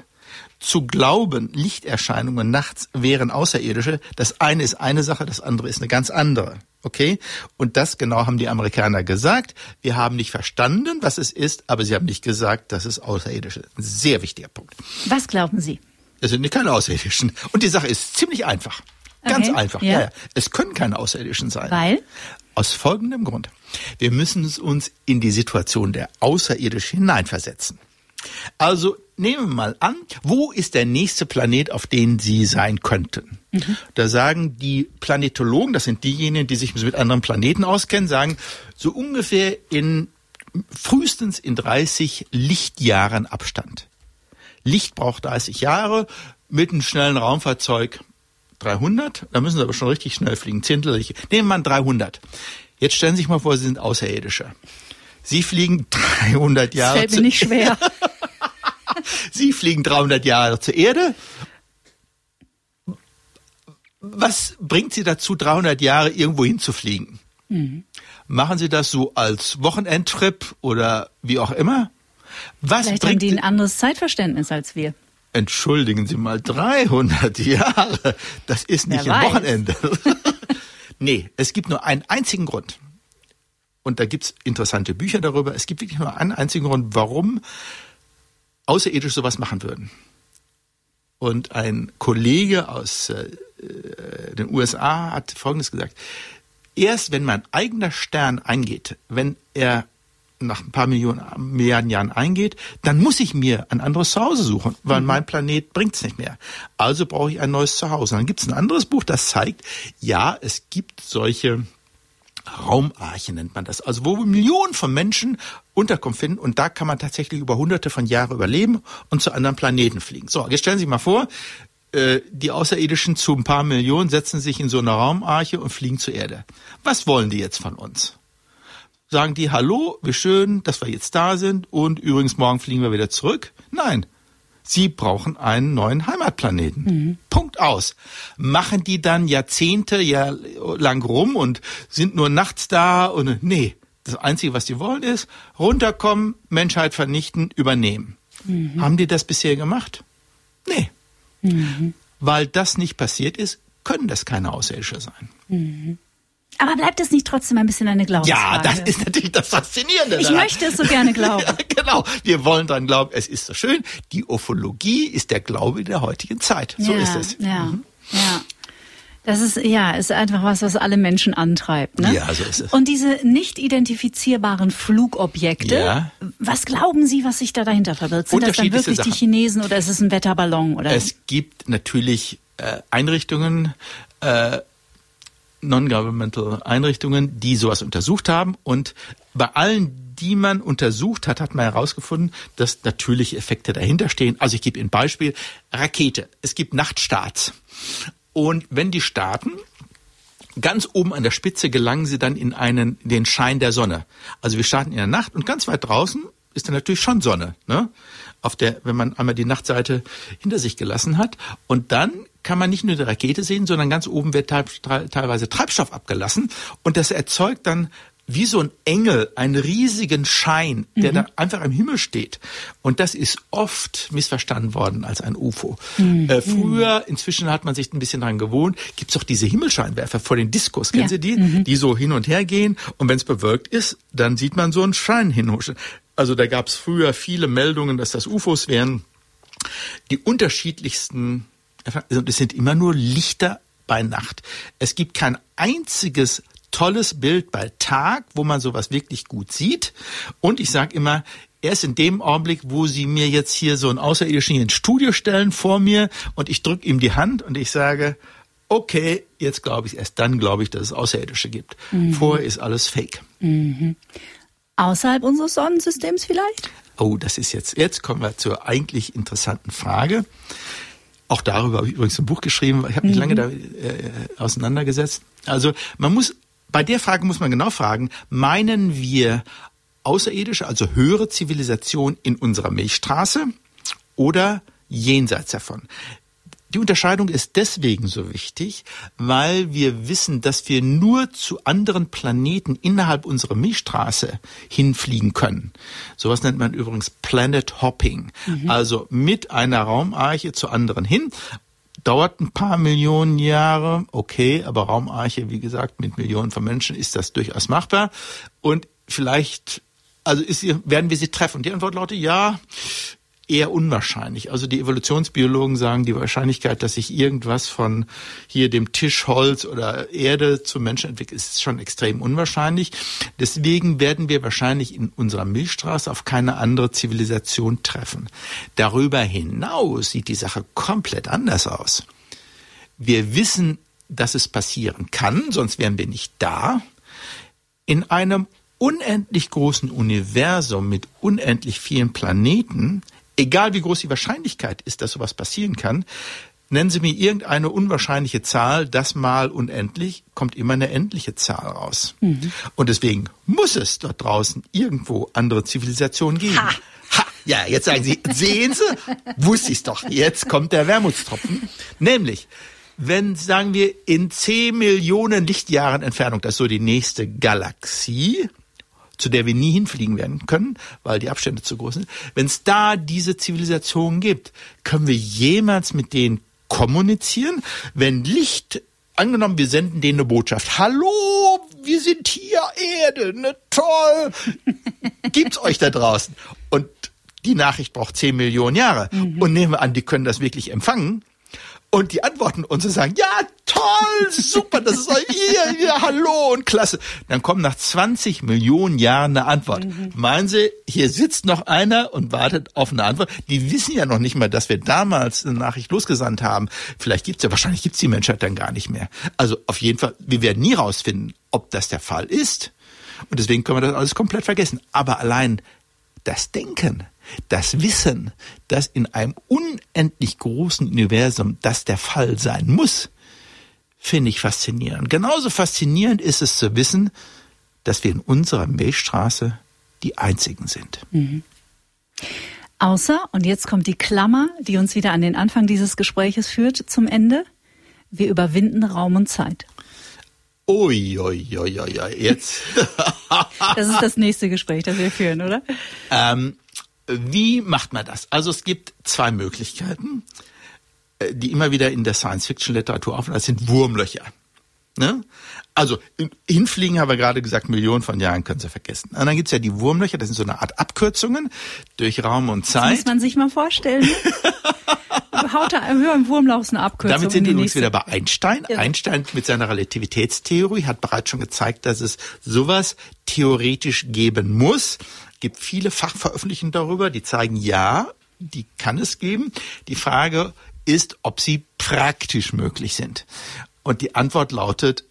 Zu glauben, Lichterscheinungen nachts wären außerirdische, das eine ist eine Sache, das andere ist eine ganz andere. Okay? Und das genau haben die Amerikaner gesagt. Wir haben nicht verstanden, was es ist, aber sie haben nicht gesagt, dass es außerirdische ist. Ein sehr wichtiger Punkt. Was glauben Sie? Es sind keine Außerirdischen. Und die Sache ist ziemlich einfach. Ganz Okay, einfach. ja. Ja. Ja, Es können keine Außerirdischen sein. Weil? Aus folgendem Grund. Wir müssen uns in die Situation der Außerirdischen hineinversetzen. Also nehmen wir mal an, wo ist der nächste Planet, auf den Sie sein könnten? Da sagen die Planetologen, das sind diejenigen, die sich mit anderen Planeten auskennen, sagen, so ungefähr in frühestens in 30 Lichtjahren Abstand. Licht braucht 30 Jahre, mit einem schnellen Raumfahrzeug 300, da müssen sie aber schon richtig schnell fliegen. Zehntel, nehmen wir mal 300. Jetzt stellen Sie sich mal vor, Sie sind Außerirdische. Sie fliegen 300 Das Jahre fällt mir nicht schwer. Sie fliegen 300 Jahre zur Erde. Was bringt Sie dazu, 300 Jahre irgendwo hinzufliegen? Machen Sie das so als Wochenendtrip oder wie auch immer? Was Vielleicht haben bringt die Sie- ein anderes Zeitverständnis als wir. Entschuldigen Sie mal, 300 Jahre, das ist nicht Wer ein weiß. Wochenende. nee, es gibt nur einen einzigen Grund. Und da gibt's interessante Bücher darüber. Es gibt wirklich nur einen einzigen Grund, warum Außerirdische sowas machen würden. Und ein Kollege aus äh, den USA hat Folgendes gesagt. Erst wenn mein eigener Stern eingeht, wenn er nach ein paar Millionen, Milliarden Jahren eingeht, dann muss ich mir ein anderes Zuhause suchen, weil mein Planet bringt's nicht mehr. Also brauche ich ein neues Zuhause. Dann gibt's ein anderes Buch, das zeigt, ja, es gibt solche Raumarche nennt man das. Also wo Millionen von Menschen Unterkunft finden und da kann man tatsächlich über hunderte von Jahren überleben und zu anderen Planeten fliegen. So, jetzt stellen Sie sich mal vor, äh, die Außerirdischen zu ein paar Millionen setzen sich in so eine Raumarche und fliegen zur Erde. Was wollen die jetzt von uns? Sagen die, hallo, wie schön, dass wir jetzt da sind und übrigens morgen fliegen wir wieder zurück? Nein. Sie brauchen einen neuen Heimatplaneten. Punkt aus. Machen die dann Jahrzehnte ja lang rum und sind nur nachts da und nee. Das Einzige, was die wollen, ist runterkommen, Menschheit vernichten, übernehmen. Haben die das bisher gemacht? Nee. Weil das nicht passiert ist, können das keine Außerirdische sein. Aber bleibt es nicht trotzdem ein bisschen eine Glaubensfrage? Ja, das ist natürlich das Faszinierende. Ich daran. möchte es so gerne glauben. Ja, genau. Wir wollen dran glauben, es ist so schön. Die Ufologie ist der Glaube der heutigen Zeit. So ja, ist es. Mhm. Ja, ja. Das ist, ja, ist einfach was, was alle Menschen antreibt. Ne? Ja, so ist es. Und diese nicht identifizierbaren Flugobjekte, Ja. was glauben Sie, was sich da dahinter verbirgt? Sind das dann wirklich die Sachen. Chinesen oder ist es ein Wetterballon? Oder? Es gibt natürlich äh, Einrichtungen, äh, Non-Governmental Einrichtungen, die sowas untersucht haben. Und bei allen, die man untersucht hat, hat man herausgefunden, dass natürliche Effekte dahinter stehen. Also ich gebe Ihnen ein Beispiel. Rakete. Es gibt Nachtstarts. Und wenn die starten, ganz oben an der Spitze gelangen sie dann in einen, den Schein der Sonne. Also wir starten in der Nacht und ganz weit draußen ist dann natürlich schon Sonne, ne? Auf der, wenn man einmal die Nachtseite hinter sich gelassen hat. Und dann kann man nicht nur die Rakete sehen, sondern ganz oben wird teil- teil- teilweise Treibstoff abgelassen. Und das erzeugt dann wie so ein Engel einen riesigen Schein, der da einfach am Himmel steht. Und das ist oft missverstanden worden als ein UFO. Äh, früher, inzwischen hat man sich ein bisschen dran gewohnt, gibt's doch diese Himmelscheinwerfer vor den Diskos, kennen Ja. Sie die? Die so hin und her gehen und wenn es bewölkt ist, dann sieht man so einen Schein hinhuschen. Also da gab's früher viele Meldungen, dass das UFOs wären. Die unterschiedlichsten, also es sind immer nur Lichter bei Nacht. Es gibt kein einziges tolles Bild bei Tag, wo man sowas wirklich gut sieht. Und ich sage immer, erst in dem Augenblick, wo sie mir jetzt hier so einen Außerirdischen ins Studio stellen vor mir und ich drücke ihm die Hand und ich sage, okay, jetzt glaube ich, erst dann glaube ich, dass es Außerirdische gibt. Mhm. Vorher ist alles Fake. Mhm. Außerhalb unseres Sonnensystems vielleicht? Oh, das ist jetzt, jetzt kommen wir zur eigentlich interessanten Frage. Auch darüber habe ich übrigens ein Buch geschrieben. Ich habe mich mhm. lange da äh, auseinandergesetzt. Also man muss, bei der Frage muss man genau fragen, meinen wir außerirdische, also höhere Zivilisation in unserer Milchstraße oder jenseits davon? Die Unterscheidung ist deswegen so wichtig, weil wir wissen, dass wir nur zu anderen Planeten innerhalb unserer Milchstraße hinfliegen können. Sowas nennt man übrigens Planet Hopping. Mhm. Also mit einer Raumarche zu anderen hin. Dauert ein paar Millionen Jahre, okay, aber Raumarche, wie gesagt, mit Millionen von Menschen ist das durchaus machbar. Und vielleicht, also ist, werden wir sie treffen. Und die Antwort lautet ja, eher unwahrscheinlich. Also die Evolutionsbiologen sagen, die Wahrscheinlichkeit, dass sich irgendwas von hier dem Tisch Holz oder Erde zum Menschen entwickelt, ist schon extrem unwahrscheinlich. Deswegen werden wir wahrscheinlich in unserer Milchstraße auf keine andere Zivilisation treffen. Darüber hinaus sieht die Sache komplett anders aus. Wir wissen, dass es passieren kann, sonst wären wir nicht da. In einem unendlich großen Universum mit unendlich vielen Planeten egal wie groß die Wahrscheinlichkeit ist, dass sowas passieren kann, nennen Sie mir irgendeine unwahrscheinliche Zahl, das mal unendlich, kommt immer eine endliche Zahl raus. Mhm. Und deswegen muss es dort draußen irgendwo andere Zivilisationen geben. Ha. Ha, ja, jetzt sagen Sie, sehen Sie, wusste ich's doch. Jetzt kommt der Wermutstropfen. Nämlich, wenn, sagen wir, in 10 Millionen Lichtjahren Entfernung, das ist so die nächste Galaxie, zu der wir nie hinfliegen werden können, weil die Abstände zu groß sind. Wenn es da diese Zivilisation gibt, können wir jemals mit denen kommunizieren? Wenn Licht, angenommen, wir senden denen eine Botschaft. Hallo, wir sind hier, Erde, ne toll. Gibt's euch da draußen? Und die Nachricht braucht 10 Millionen Jahre. Mhm. Und nehmen wir an, die können das wirklich empfangen und die antworten uns und sagen, ja, toll, super, das ist ihr, ja, hallo und klasse. Dann kommen nach 20 Millionen Jahren eine Antwort. Mhm. Meinen Sie, hier sitzt noch einer und wartet auf eine Antwort? Die wissen ja noch nicht mal, dass wir damals eine Nachricht losgesandt haben. Vielleicht gibt's ja, wahrscheinlich gibt's die Menschheit dann gar nicht mehr. Also auf jeden Fall, wir werden nie rausfinden, ob das der Fall ist. Und deswegen können wir das alles komplett vergessen. Aber allein das Denken, das Wissen, dass in einem unendlich großen Universum das der Fall sein muss, finde ich faszinierend. Genauso faszinierend ist es zu wissen, dass wir in unserer Milchstraße die Einzigen sind. Mhm. Außer, und jetzt kommt die Klammer, die uns wieder an den Anfang dieses Gespräches führt, zum Ende, wir überwinden Raum und Zeit. Ui, ui, ui, ui, jetzt. das ist das nächste Gespräch, das wir führen, oder? Ähm, wie macht man das? Also es gibt zwei Möglichkeiten, äh, die immer wieder in der Science-Fiction-Literatur auftreten. Das sind Wurmlöcher. Ne? Also hinfliegen haben wir gerade gesagt, Millionen von Jahren können Sie vergessen. Und dann gibt's ja die Wurmlöcher, das sind so eine Art Abkürzungen durch Raum und Zeit. Das muss man sich mal vorstellen. Haut da im Wurmloch eine Abkürzung. Damit sind wir übrigens wieder bei Einstein. Ja. Einstein mit seiner Relativitätstheorie hat bereits schon gezeigt, dass es sowas theoretisch geben muss gibt viele Fachveröffentlichungen darüber, die zeigen, ja, die kann es geben. Die Frage ist, ob sie praktisch möglich sind. Und die Antwort lautet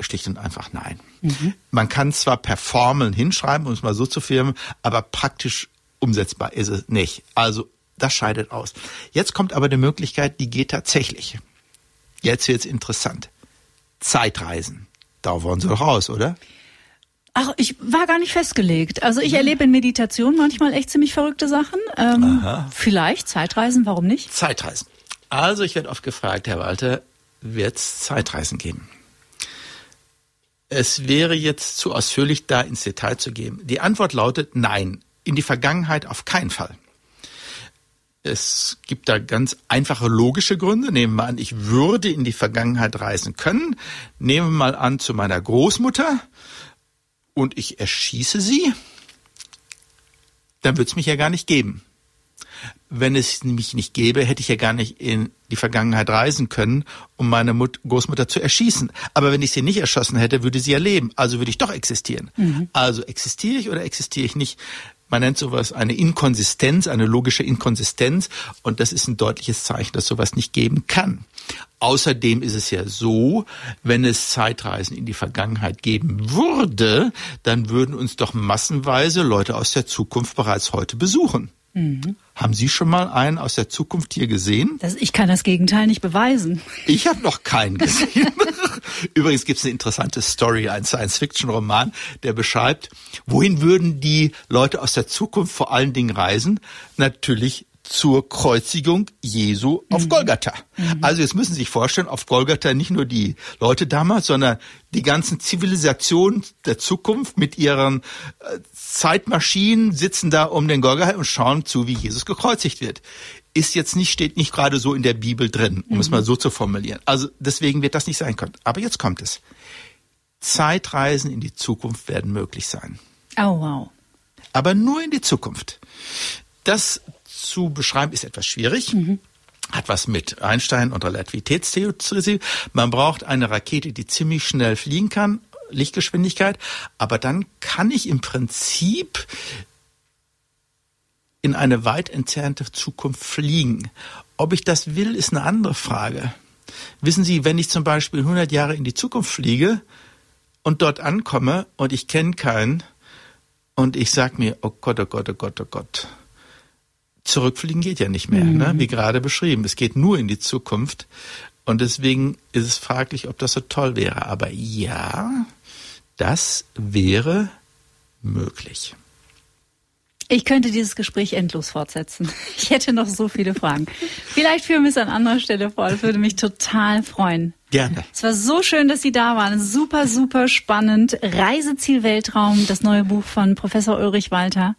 schlicht und einfach nein. Mhm. Man kann zwar per Formeln hinschreiben, um es mal so zu firmen, aber praktisch umsetzbar ist es nicht. Also das scheidet aus. Jetzt kommt aber die Möglichkeit, die geht tatsächlich. Jetzt wird's interessant. Zeitreisen. Da wollen Sie doch raus, oder? Ach, ich war gar nicht festgelegt. Also ich erlebe in Meditation manchmal echt ziemlich verrückte Sachen. Ähm, vielleicht Zeitreisen, warum nicht? Zeitreisen. Also ich werde oft gefragt, Herr Walter, wird es Zeitreisen geben? Es wäre jetzt zu ausführlich, da ins Detail zu gehen. Die Antwort lautet nein. In die Vergangenheit auf keinen Fall. Es gibt da ganz einfache logische Gründe. Nehmen wir an, ich würde in die Vergangenheit reisen können. Nehmen wir mal an zu meiner Großmutter und ich erschieße sie, dann wird es mich ja gar nicht geben. wenn es mich nicht gäbe, hätte ich ja gar nicht in die Vergangenheit reisen können, um meine Mut Großmutter zu erschießen. Aber wenn ich sie nicht erschossen hätte, würde sie ja leben. Also würde ich doch existieren. Mhm. Also existiere ich oder existiere ich nicht? Man nennt sowas eine Inkonsistenz, eine logische Inkonsistenz. Und das ist ein deutliches Zeichen, dass sowas nicht geben kann. Außerdem ist es ja so, wenn es Zeitreisen in die Vergangenheit geben würde, dann würden uns doch massenweise Leute aus der Zukunft bereits heute besuchen. Mhm. Haben Sie schon mal einen aus der Zukunft hier gesehen? Das, ich kann das Gegenteil nicht beweisen. Ich habe noch keinen gesehen. Übrigens gibt es eine interessante Story, ein Science-Fiction-Roman, der beschreibt, wohin würden die Leute aus der Zukunft vor allen Dingen reisen? Natürlich zur Kreuzigung Jesu auf mhm. Golgatha. Mhm. Also jetzt müssen Sie sich vorstellen, auf Golgatha nicht nur die Leute damals, sondern die ganzen Zivilisationen der Zukunft mit ihren äh, Zeitmaschinen sitzen da um den Golgatha und schauen zu, wie Jesus gekreuzigt wird. Ist jetzt nicht, steht nicht gerade so in der Bibel drin, um mhm. es mal so zu formulieren. Also deswegen wird das nicht sein können. Aber jetzt kommt es. Zeitreisen in die Zukunft werden möglich sein. Oh wow. Aber nur in die Zukunft. Das zu beschreiben ist etwas schwierig. Mhm. Hat was mit Einstein und Relativitätstheorie. Man braucht eine Rakete, die ziemlich schnell fliegen kann, Lichtgeschwindigkeit. Aber dann kann ich im Prinzip in eine weit entfernte Zukunft fliegen. Ob ich das will, ist eine andere Frage. Wissen Sie, wenn ich zum Beispiel 100 Jahre in die Zukunft fliege und dort ankomme und ich kenne keinen und ich sag mir, oh Gott, oh Gott, oh Gott, oh Gott, zurückfliegen geht ja nicht mehr, mhm. ne? wie gerade beschrieben. Es geht nur in die Zukunft. Und deswegen ist es fraglich, ob das so toll wäre. Aber ja, das wäre möglich. Ich könnte dieses Gespräch endlos fortsetzen. Ich hätte noch so viele Fragen. Vielleicht führen wir es an anderer Stelle vor. Das würde mich total freuen. Gerne. Es war so schön, dass Sie da waren. Super, super spannend. Reiseziel Weltraum, das neue Buch von Professor Ulrich Walter.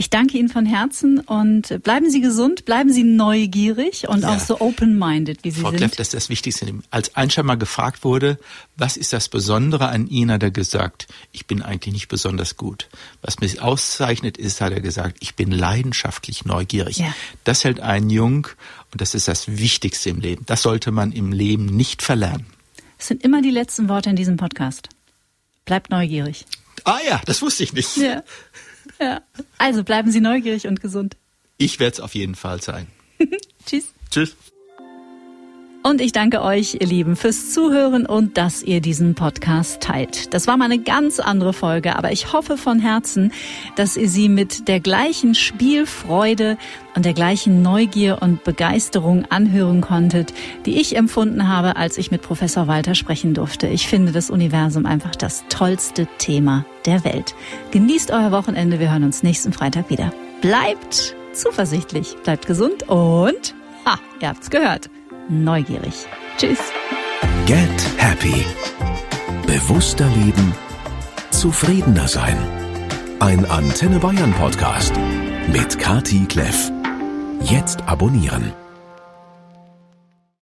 Ich danke Ihnen von Herzen und bleiben Sie gesund, bleiben Sie neugierig und ja. auch so open-minded, wie Sie Frau sind. Frau Kleff, das ist das Wichtigste. Als Einstein mal gefragt wurde, was ist das Besondere an Ihnen, hat er gesagt, ich bin eigentlich nicht besonders gut. Was mich auszeichnet ist, hat er gesagt, ich bin leidenschaftlich neugierig. Ja. Das hält einen jung und das ist das Wichtigste im Leben. Das sollte man im Leben nicht verlernen. Das sind immer die letzten Worte in diesem Podcast. Bleibt neugierig. Ah ja, das wusste ich nicht. Ja. Ja. Also bleiben Sie neugierig und gesund. Ich werde es auf jeden Fall sein. Tschüss. Tschüss. Und ich danke euch, ihr Lieben, fürs Zuhören und dass ihr diesen Podcast teilt. Das war mal eine ganz andere Folge, aber ich hoffe von Herzen, dass ihr sie mit der gleichen Spielfreude und der gleichen Neugier und Begeisterung anhören konntet, die ich empfunden habe, als ich mit Professor Walter sprechen durfte. Ich finde das Universum einfach das tollste Thema der Welt. Genießt euer Wochenende. Wir hören uns nächsten Freitag wieder. Bleibt zuversichtlich, bleibt gesund und, ha, ihr habt's gehört neugierig. Tschüss. Get Happy. Bewusster leben. Zufriedener sein. Ein Antenne Bayern Podcast mit Kati Kleff. Jetzt abonnieren.